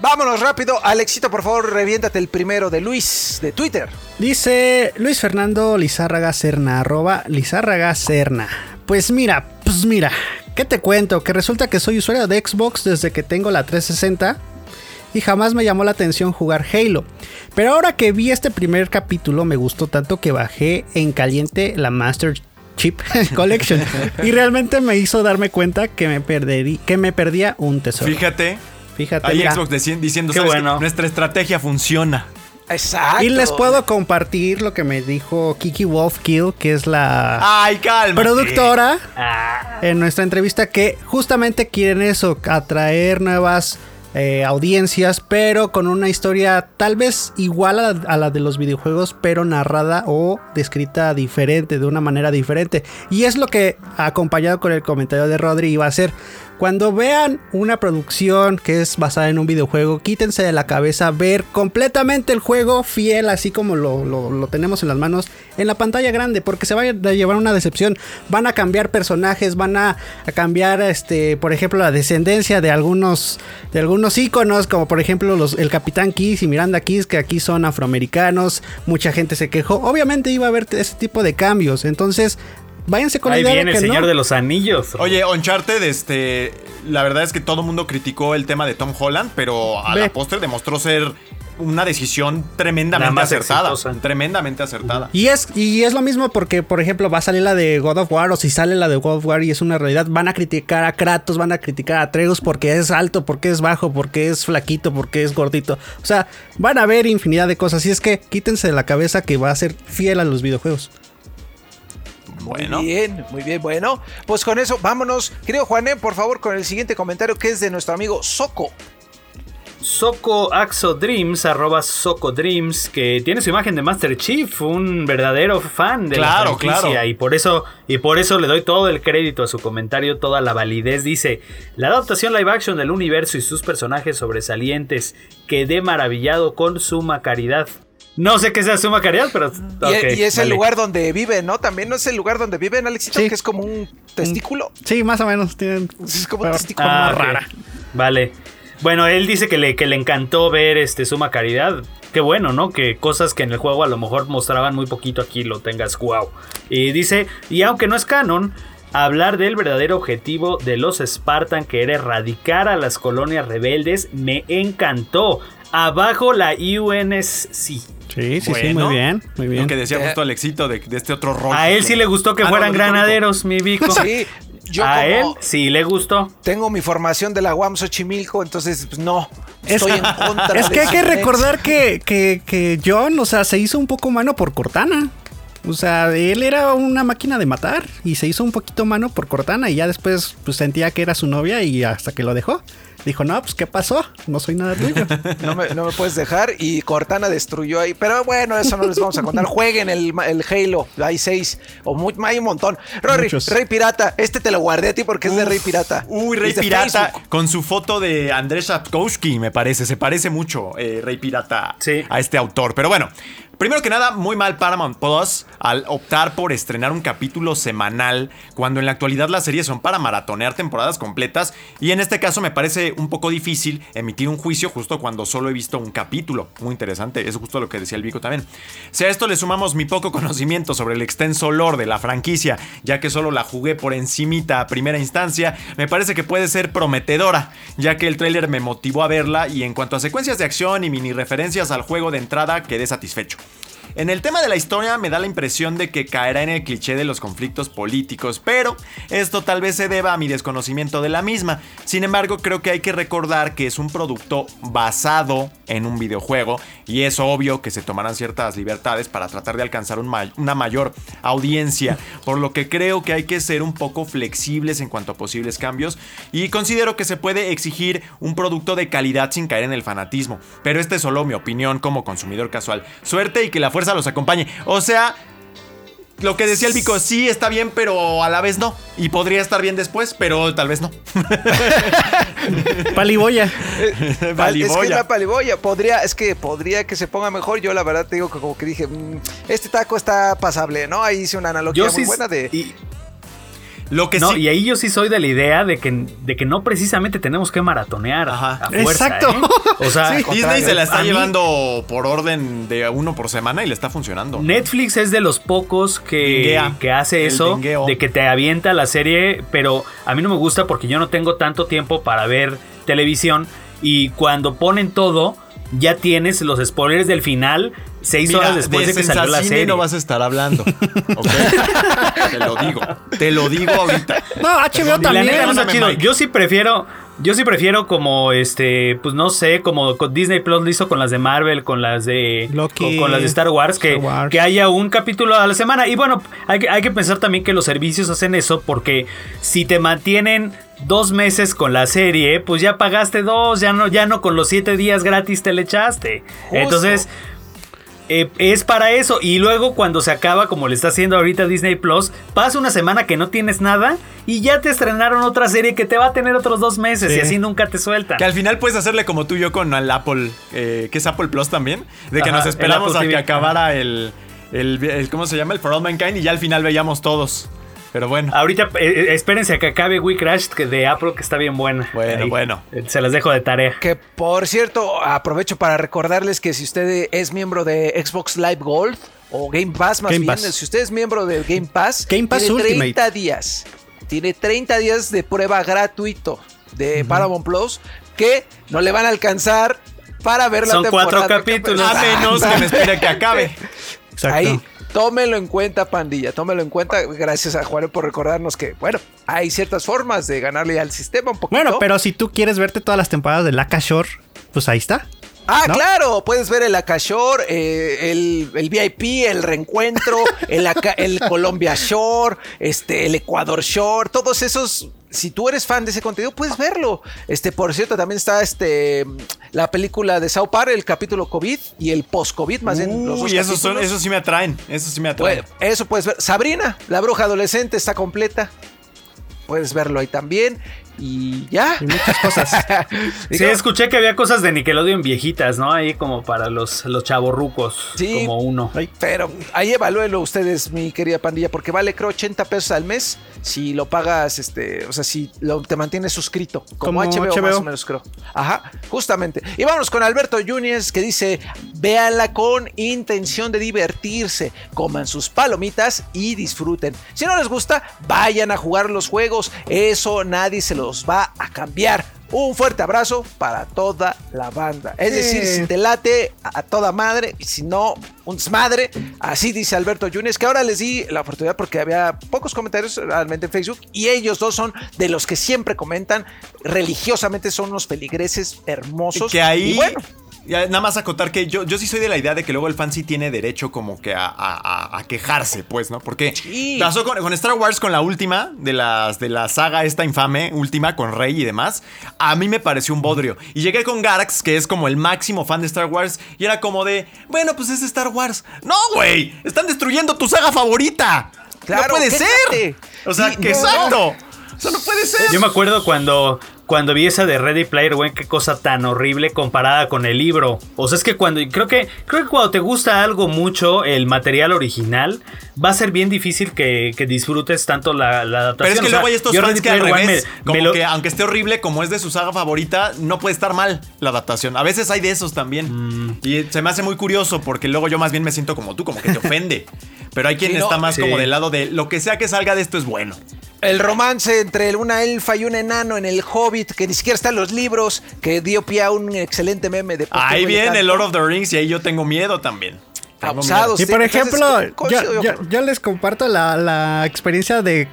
Vámonos rápido. Alexito, por favor, reviéntate el primero de Luis, de Twitter. Dice Luis Fernando Lizárraga Serna, arroba Lizárraga Serna. Pues mira, pues mira, ¿qué te cuento? Que resulta que soy usuario de Xbox desde que tengo la 360 y jamás me llamó la atención jugar Halo. Pero ahora que vi este primer capítulo me gustó tanto que bajé en caliente la Master Chip Collection y realmente me hizo darme cuenta que me, perderí- que me perdía un tesoro. Fíjate, Fíjate. mira. Xbox diciendo, Qué "¿Sabes bueno. nuestra estrategia funciona. Exacto. Y les puedo compartir lo que me dijo Kiki Wolfkill, que es la Ay, productora Ah, en nuestra entrevista que justamente quieren eso, atraer nuevas eh, audiencias, pero con una historia tal vez igual a, a la de los videojuegos, pero narrada o descrita diferente, de una manera diferente. Y es lo que, acompañado con el comentario de Rodri, iba a ser. Cuando vean una producción que es basada en un videojuego, quítense de la cabeza ver completamente el juego fiel, así como lo, lo- tenemos en las manos, en la pantalla grande, porque se va a llevar una decepción. Van a cambiar personajes, van a, a cambiar, este, por ejemplo, la descendencia de algunos, de algunos íconos, como por ejemplo el Capitán Kiss y Miranda Kiss, que aquí son afroamericanos. Mucha gente se quejó. Obviamente iba a haber ese tipo de cambios. Entonces, váyanse con ahí la idea viene de el Señor no. de los Anillos. Oye, Uncharted, este, la verdad es que todo el mundo criticó el tema de Tom Holland, pero a Ve. la postre demostró ser una decisión tremendamente acertada. exitosa. Tremendamente acertada. Y es, y es lo mismo porque, por ejemplo, va a salir la de God of War, o si sale la de God of War y es una realidad, van a criticar a Kratos, van a criticar a Atreus porque es alto, porque es bajo, porque es flaquito, porque es gordito. O sea, van a ver infinidad de cosas. Y es que quítense de la cabeza que va a ser fiel a los videojuegos. Bueno. Muy bien, muy bien. Bueno, pues con eso, vámonos. Querido Juané, por favor, con el siguiente comentario que es de nuestro amigo Soco. Soco Axo Dreams, arroba Soco Dreams, que tiene su imagen de Master Chief, un verdadero fan de Claro, la franquicia. claro. Y por eso, y por eso le doy todo el crédito a su comentario, toda la validez. Dice: La adaptación live action del universo y sus personajes sobresalientes. Quedé maravillado con suma caridad. No sé qué sea suma caridad, pero. Y, ok, y es el lugar donde viven, ¿no? También no es el lugar donde viven, Alexito, Sí. que es como un testículo. Sí, más o menos. Tienen Es como un testículo. Ah, rara. Vale. Bueno, él dice que le, que le encantó ver este Suma Caridad. Qué bueno, ¿no? Que cosas que en el juego a lo mejor mostraban muy poquito aquí lo tengas wow. Y dice, y aunque no es canon, hablar del verdadero objetivo de los Spartan que era erradicar a las colonias rebeldes me encantó. Abajo la UNSC. Sí, sí, sí, muy bien. Muy bien. Lo que decía Eh. justo Alexito de, de este otro rol. A él sí le gustó que Ah, fueran granaderos, mi Vico. Sí, yo a él sí le gustó. tengo mi formación de la UAM Xochimilco, entonces pues, no, estoy en contra. Es de que hay que recordar que, que, que John, o sea, se hizo un poco mano por Cortana. O sea, él era una máquina de matar y se hizo un poquito mano por Cortana y ya después pues sentía que era su novia y hasta que lo dejó. Dijo, no, pues ¿qué pasó? No soy nada tuyo. No me, no me puedes dejar y Cortana destruyó ahí. Pero bueno, eso no les vamos a contar. Jueguen el, el Halo. Hay seis o muy, hay un montón. Rory, Muchos. Rey Pirata. Este te lo guardé a ti porque es de Rey Pirata. Uy, Rey Pirata Facebook. con su foto de Andrés Sapkowski, me parece. Se parece mucho eh, Rey Pirata Sí. a este autor. Pero bueno, Primero que nada, muy mal Paramount Plus al optar por estrenar un capítulo semanal cuando en la actualidad las series son para maratonear temporadas completas y en este caso me parece un poco difícil emitir un juicio justo cuando solo he visto un capítulo. Muy interesante, es justo lo que decía el Vico también. Si a esto le sumamos mi poco conocimiento sobre el extenso lore de la franquicia, ya que solo la jugué por encimita a primera instancia, me parece que puede ser prometedora, ya que el tráiler me motivó a verla y en cuanto a secuencias de acción y mini referencias al juego de entrada quedé satisfecho. En el tema de la historia me da la impresión de que caerá en el cliché de los conflictos políticos, pero esto tal vez se deba a mi desconocimiento de la misma. Sin embargo, creo que hay que recordar que es un producto basado en un videojuego y es obvio que se tomarán ciertas libertades para tratar de alcanzar una mayor audiencia, por lo que creo que hay que ser un poco flexibles en cuanto a posibles cambios y considero que se puede exigir un producto de calidad sin caer en el fanatismo, pero esta es solo mi opinión como consumidor casual. Suerte y que la fuerza los acompañe. O sea, lo que decía el Vico, sí está bien, pero a la vez no. Y podría estar bien después, pero tal vez no. Paliboya. Es que es la paliboya. Podría, es que podría que se ponga mejor. Yo la verdad te digo que como que dije, "Mm, este taco está pasable, ¿no? Ahí hice una analogía Yo muy sí. buena de. y- Lo que no, sí. y ahí yo sí soy de la idea de que, de que no precisamente tenemos que maratonear Ajá. a fuerza. Exacto. ¿eh? O sea, Sí. Disney se la está mí- llevando por orden de uno por semana y le está funcionando. Netflix es de los pocos que, que hace El eso, dingueo. de que te avienta la serie, pero a mí no me gusta porque yo no tengo tanto tiempo para ver televisión y cuando ponen todo, ya tienes los spoilers del final seis Mira, horas después de, que salió la serie. no vas a estar hablando. te lo digo. Te lo digo ahorita. No, HBO también. no chido. Yo sí prefiero. Yo sí prefiero como este, pues no sé, como con Disney Plus lo hizo con las de Marvel, con las de Loki, con, con las de Star Wars, que, Star Wars. que haya un capítulo a la semana. Y bueno, hay que, hay que pensar también que los servicios hacen eso porque si te mantienen dos meses con la serie, pues ya pagaste dos, ya no, ya no con los siete días gratis te le echaste. Entonces, eh, es para eso. Y luego cuando se acaba, como le está haciendo ahorita Disney Plus, pasa una semana que no tienes nada y ya te estrenaron otra serie que te va a tener otros dos meses Sí. y así nunca te suelta. Que al final puedes hacerle como tú y yo con el Apple, eh, que es Apple Plus también, de que Ajá, nos esperamos a que acabara el, el, el- ¿cómo se llama? El For All Mankind y ya al final veíamos todos. Pero bueno. Ahorita eh, eh, espérense a que acabe We Crash que de Apple que está bien buena. Bueno, bueno. Eh, Se las dejo de tarea. Que por cierto, aprovecho para recordarles que si usted es miembro de Xbox Live Gold o Game Pass, más Game bien, Pass. si usted es miembro del Game Pass, Game Pass tiene 30 Ultimate. días. Tiene 30 días de prueba gratuito de Paramount Plus que no le van a alcanzar para ver la Son cuatro temporada. capítulos. A menos que me espere que acabe. Exacto. Ahí, tómelo en cuenta, pandilla, tómelo en cuenta. Gracias a Juan por recordarnos que, bueno, hay ciertas formas de ganarle al sistema un poquito. Bueno, pero si tú quieres verte todas las temporadas de Laka Shore, pues ahí está. Ah, ¿no? claro, puedes ver el Acashore, eh, el, el VIP, el reencuentro, el, Aca- el Colombia Shore, este, el Ecuador Shore, todos esos. Si tú eres fan de ese contenido, puedes verlo. Este, por cierto, también está este la película de South Park, el capítulo COVID y el post-COVID, más bien los dos Uy, esos, son, esos sí me atraen. Esos sí me atraen. Bueno, eso puedes ver. Sabrina, la bruja adolescente, está completa. Puedes verlo ahí también. Y ya. Y muchas cosas. Sí, escuché que había cosas de Nickelodeon viejitas, ¿no? Ahí como para los, los chavorrucos, Sí. como uno. Pero ahí evalúenlo ustedes, mi querida pandilla, porque vale creo 80 pesos al mes si lo pagas, este, o sea, si lo, te mantienes suscrito, como, Como HBO, más o menos creo. Ajá, justamente. Y vámonos con Alberto Yunes que dice, véanla con intención de divertirse, coman sus palomitas y disfruten. Si no les gusta, vayan a jugar los juegos, eso nadie se los va a cambiar. Un fuerte abrazo para toda la banda. Es decir, si te late a toda madre, y si no, un desmadre. Así dice Alberto Yunes, que ahora les di la oportunidad porque había pocos comentarios realmente en Facebook y ellos dos son de los que siempre comentan religiosamente, son unos peligreses hermosos. Que ahí. Y bueno, ya, nada más acotar que yo, yo sí soy de la idea de que luego el fan sí tiene derecho como que a, a- a- a quejarse, pues, ¿no? Porque Sí. pasó con, con Star Wars con la última de las de la saga esta infame, última, con Rey y demás. A mí me pareció un bodrio. Y llegué con Garx, que es como el máximo fan de Star Wars, y era como de, bueno, pues es Star Wars. No, güey, están destruyendo tu saga favorita. Claro, no puede ser. O sea, Sí, que no, exacto. Eso no puede ser. Yo me acuerdo cuando, cuando vi esa de Ready Player One, qué cosa tan horrible comparada con el libro. O sea, es que cuando creo que creo que cuando te gusta algo mucho el material original, va a ser bien difícil que, que disfrutes tanto la, la adaptación. Pero es que O sea, luego hay estos fans que al revés, me- como me lo- que aunque esté horrible, como es de su saga favorita, no puede estar mal la adaptación. A veces hay de esos también. Mm. Y se me hace muy curioso porque luego yo más bien me siento como tú, como que te ofende. Pero hay quien Sí, no, está más sí. como del lado de lo que sea que salga de esto es bueno. El romance entre una elfa y un enano en el Hobbit, que ni siquiera están los libros, que dio pie a un excelente meme de Ahí viene el Lord of the Rings y ahí yo tengo miedo también. Abusados. Y por ejemplo, yo les comparto la, la experiencia de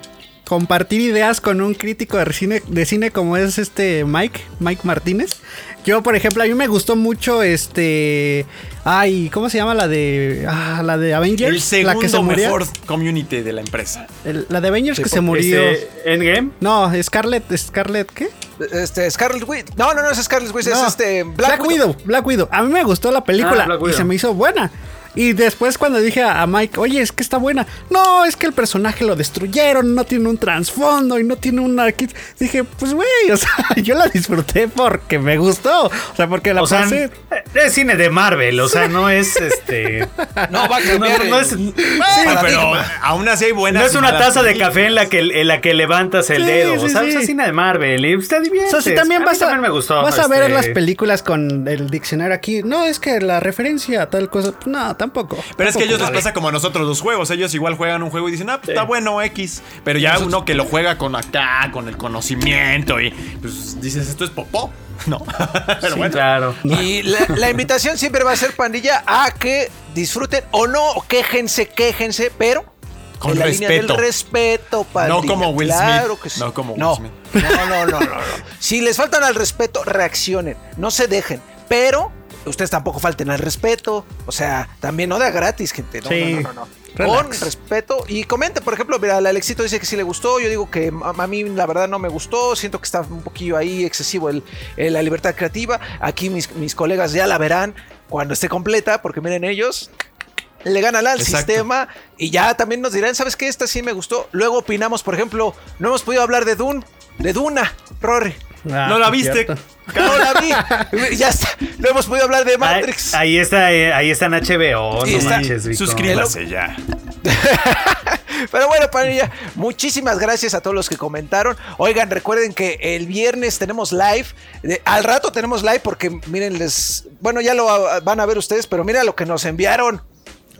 compartir ideas con un crítico de cine, de cine como es este Mike, Mike Martínez. Yo, por ejemplo, a mí me gustó mucho este... Ay, ¿cómo se llama la de... Ah, la de Avengers? El la que se segundo murió. mejor community de la empresa. El- la de Avengers que se Este, murió. Endgame. No, Scarlett, Scarlett, ¿qué? Este, Scarlet Witch. No, no, no es Scarlet Witch, es No, este. Black, Widow. Black Widow. A mí me gustó la película Ah, y Widow. se me hizo buena. Y después cuando dije a a Mike, oye, es que está buena. No, es que el personaje lo destruyeron, no tiene un trasfondo y no tiene una... kit". Dije, pues güey, o sea, yo la disfruté porque me gustó. O sea, porque la O sea, pasé... es cine de Marvel, o sea, no es este. No, va a cambiar. no, no el- es, Sí, pero aún así hay buenas. no es una taza de café en la que, en la que levantas el Sí, dedo. sí, o sea, sí. es cine de Marvel. Y usted O divierte. sea, si también mí vas a, también me gustó. vas a ver este, las películas con el diccionario aquí. No, es que la referencia a tal cosa. No, tampoco. Pero es que a ellos les pasa como a nosotros los juegos. Ellos igual juegan un juego y dicen, ah, pues, está bueno X. Pero ya uno que lo juega con acá, con el conocimiento y pues dices, esto es popó. No. Pero Sí, bueno. claro. Y la, la invitación siempre va a ser, pandilla, a que disfruten o no, o quéjense, quéjense, pero Con en la línea respeto. del respeto, pandilla. No como Will claro Smith. Que sí. No como Will no. Smith. No, no, no, no, no. Si les faltan al respeto, reaccionen, no se dejen, pero ustedes tampoco falten al respeto, o sea, también no da gratis, gente. No, Sí. no, no, no, no. Relax. Con respeto y comenten, por ejemplo, mira, el Alexito dice que sí le gustó, yo digo que a, mí la verdad no me gustó, siento que está un poquillo ahí excesivo el, el- la libertad creativa. Aquí mis, mis colegas ya la verán cuando esté completa, porque miren ellos le ganan al Exacto. sistema y ya también nos dirán, ¿sabes qué? Esta sí me gustó. Luego opinamos, por ejemplo, no hemos podido hablar de Dune, de Duna, Rory. Ah, no la viste. cierto. No la vi. ya está. No hemos podido hablar de Ahí, Matrix. ahí está, eh, ahí está en HBO. Sí, no está. manches, Vico. Suscríbase ya. Pero bueno, panilla, muchísimas gracias a todos los que comentaron. Oigan, recuerden que el viernes tenemos live. De- al rato tenemos live porque miren, les. Bueno, ya lo van a ver ustedes, pero mira lo que nos enviaron.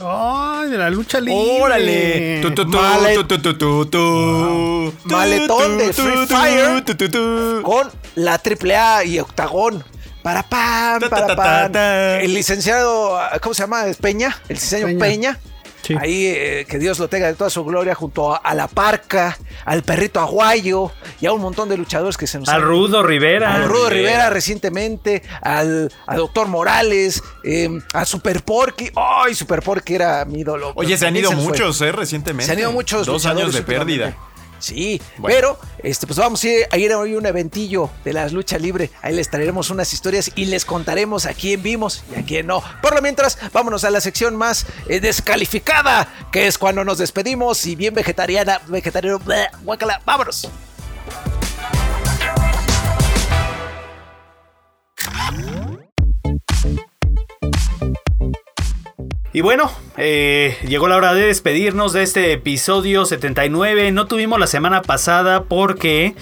Ay, de la lucha libre. Órale. Tu, tu, tu, Malet- tu, tu, tu, tu, tu. Maletón de Tu, Free tu, Fire. tu, tu, tu. con la AAA y Octagón. Para pan, Ta, ta, para ta, pan. ta. El licenciado, ¿cómo se llama? Peña. El licenciado Peña. Peña. Sí. Ahí, eh, que Dios lo tenga de toda su gloria, junto a, a la parca, al perrito aguayo y a un montón de luchadores que se nos Al han- Rudo Rivera. al Rudo Rivera recientemente, al, al Doctor Morales, eh, a Super Porky. ¡Ay, Super Porky era mi ídolo! Oye, se han ido muchos, ¿eh? Recientemente. Se han ido muchos Dos años de pérdida. Sí, Bueno. pero este, pues vamos a ir a ir hoy un eventillo de las lucha libre. Ahí les traeremos unas historias y les contaremos a quién vimos y a quién no. Por lo mientras, vámonos a la sección más eh, descalificada, que es cuando nos despedimos y bien vegetariana, vegetariano, bleh, guácala, vámonos. Y bueno, eh, llegó la hora de despedirnos de este episodio 79. No tuvimos la semana pasada porque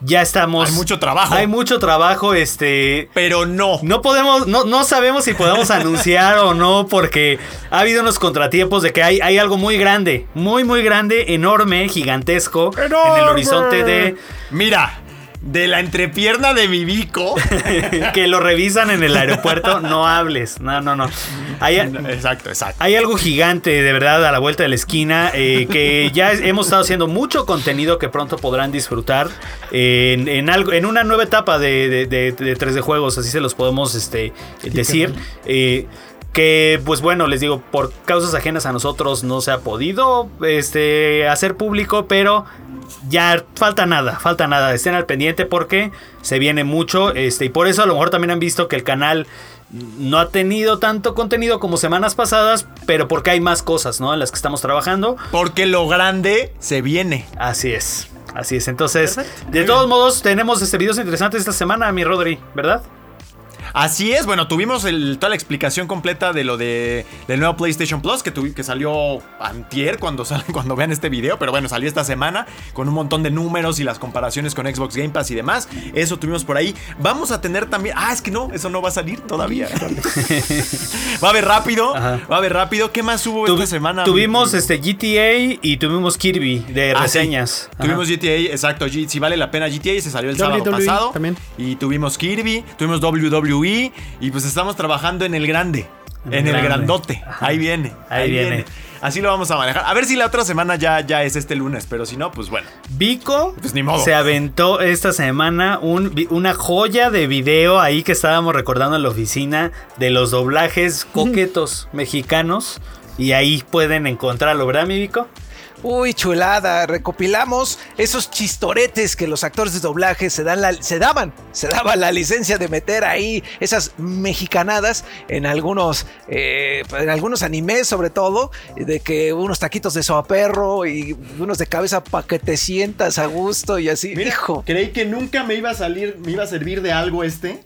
ya estamos. Hay mucho trabajo. Hay mucho trabajo, este. Pero no. No podemos, no, no sabemos si podemos anunciar o no, porque ha habido unos contratiempos de que hay, hay algo muy grande, muy, muy grande, enorme, gigantesco, en el ¡Enorme! horizonte de Mira, de la entrepierna de mi bico. que lo revisan en el aeropuerto. No hables, no, no, no. Hay, exacto, exacto. Hay algo gigante, de verdad, a la vuelta de la esquina, eh, que ya hemos estado haciendo mucho contenido que pronto podrán disfrutar en, en algo, en una nueva etapa de, de, de- de 3D juegos, así se los podemos este, decir. Eh, que pues bueno, les digo, por causas ajenas a nosotros no se ha podido este, hacer público, pero ya falta nada, falta nada. Estén al pendiente porque se viene mucho. Este, y por eso a lo mejor también han visto que el canal no ha tenido tanto contenido como semanas pasadas, pero porque hay más cosas, ¿no? En las que estamos trabajando. Porque lo grande se viene. Así es. Así es, entonces, Perfecto. de todos modos, tenemos este videos interesantes esta semana, mi Rodri, ¿verdad? Así es, bueno, tuvimos el- toda la explicación completa de lo de, del nuevo PlayStation Plus que, tuvi- que salió antier cuando, sal- cuando vean este video, pero bueno, salió esta semana con un montón de números y las comparaciones con Xbox Game Pass y demás. Eso tuvimos por ahí. Vamos a tener también... Ah, es que no, eso no va a salir todavía. va a haber rápido, Ajá. va a haber rápido. ¿Qué más hubo esta semana? Tuvimos este GTA y tuvimos Kirby de Ah, sí. reseñas. Tuvimos GTA, exacto. Si vale la pena GTA, se salió el sábado WWE pasado. E también. Y tuvimos Kirby, tuvimos WWE. Y pues estamos trabajando en el grande. En En, el grandote. Ahí viene. Ahí viene. Así lo vamos a manejar. A ver si la otra semana ya, ya es este lunes. Pero si no, pues bueno. Vico Pues ni modo. se aventó esta semana un una joya de video ahí que estábamos recordando en la oficina de los doblajes coquetos mexicanos. Y ahí pueden encontrarlo, ¿verdad, mi Vico? Uy, chulada, recopilamos esos chistoretes que los actores de doblaje se, dan la- se daban, se daba la licencia de meter ahí esas mexicanadas en algunos, eh, en algunos animes sobre todo, de que unos taquitos de soaperro y unos de cabeza pa' que te sientas a gusto y así, hijo. creí que nunca me iba a salir, me iba a servir de algo este.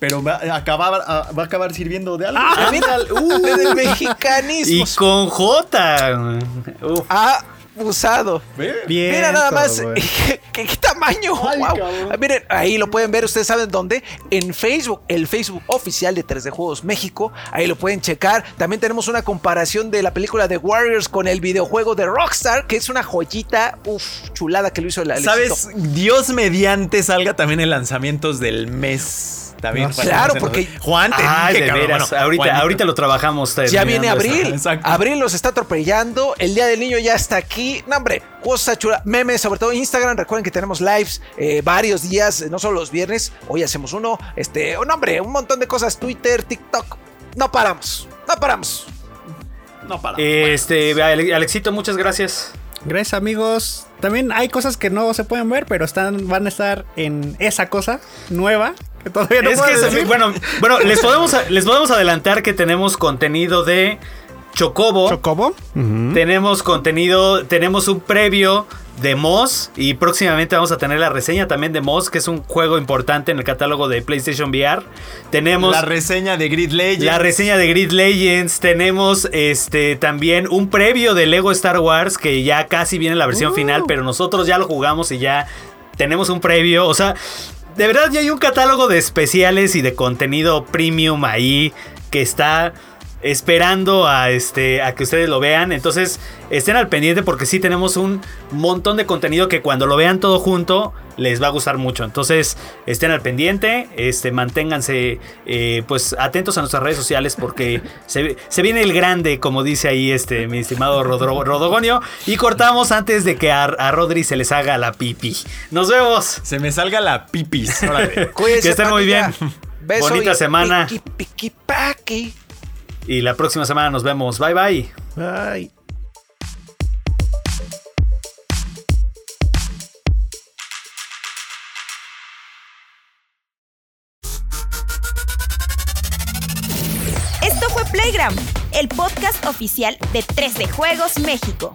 Pero va a acabar, a- va a acabar sirviendo de algo. Ah, mira, uh. del mexicanismo. Y con J. usado. Bien. Mira nada más. ¿qué, qué tamaño. Ay, cabrón. Ah, Miren, ahí lo pueden ver, ustedes saben dónde. En Facebook, el Facebook oficial de 3D Juegos México. Ahí lo pueden checar. También tenemos una comparación de la película de Warriors con el videojuego de Rockstar, que es una joyita, uf, chulada que lo hizo Alexito. ¿Sabes? Dios mediante salga también en lanzamientos del mes. Claro, porque- Juan, te Ay, dije, de cabrón. veras. Bueno, ahorita, ahorita lo trabajamos. Ya viene esta- abril. exacto. Abril los está atropellando. El día del niño ya está aquí. No, hombre, cosa chula. Memes, sobre todo Instagram. Recuerden que tenemos lives eh, varios días, eh, no solo los viernes. Hoy hacemos uno. Este, oh, no, hombre, un montón de cosas. Twitter, TikTok. No paramos. No paramos. No, para. Este, Ale- Alexito, muchas gracias. Gracias amigos. También hay cosas que no se pueden ver, pero están, van a estar en esa cosa nueva que todavía no es que, decir. bueno, bueno les, podemos, les podemos adelantar que tenemos contenido de Chocobo. Chocobo. Tenemos contenido, tenemos un previo de Moss y próximamente vamos a tener la reseña también de Moss, que es un juego importante en el catálogo de PlayStation VR. Tenemos la reseña de Grid Legends. la reseña de Grid Legends, tenemos este también un previo de Lego Star Wars que ya casi viene la versión final, pero nosotros ya lo jugamos y ya tenemos un previo, o sea, de verdad ya hay un catálogo de especiales y de contenido premium ahí que está esperando a este a que ustedes lo vean. Entonces, estén al pendiente porque sí tenemos un montón de contenido que cuando lo vean todo junto les va a gustar mucho. Entonces, estén al pendiente, este manténganse eh, pues atentos a nuestras redes sociales porque se, se viene el grande, como dice ahí este mi estimado Rodro- Rodogonio y cortamos antes de que a, a Rodri se les haga la pipi. Nos vemos. Se me salga la pipis. Órale. Cuídense, Que estén muy bien. Beso Bonita y semana. piqui, piqui, paqui. Y la próxima semana nos vemos. Bye bye. Ay. Esto fue Playgram, el podcast oficial de 3D Juegos México.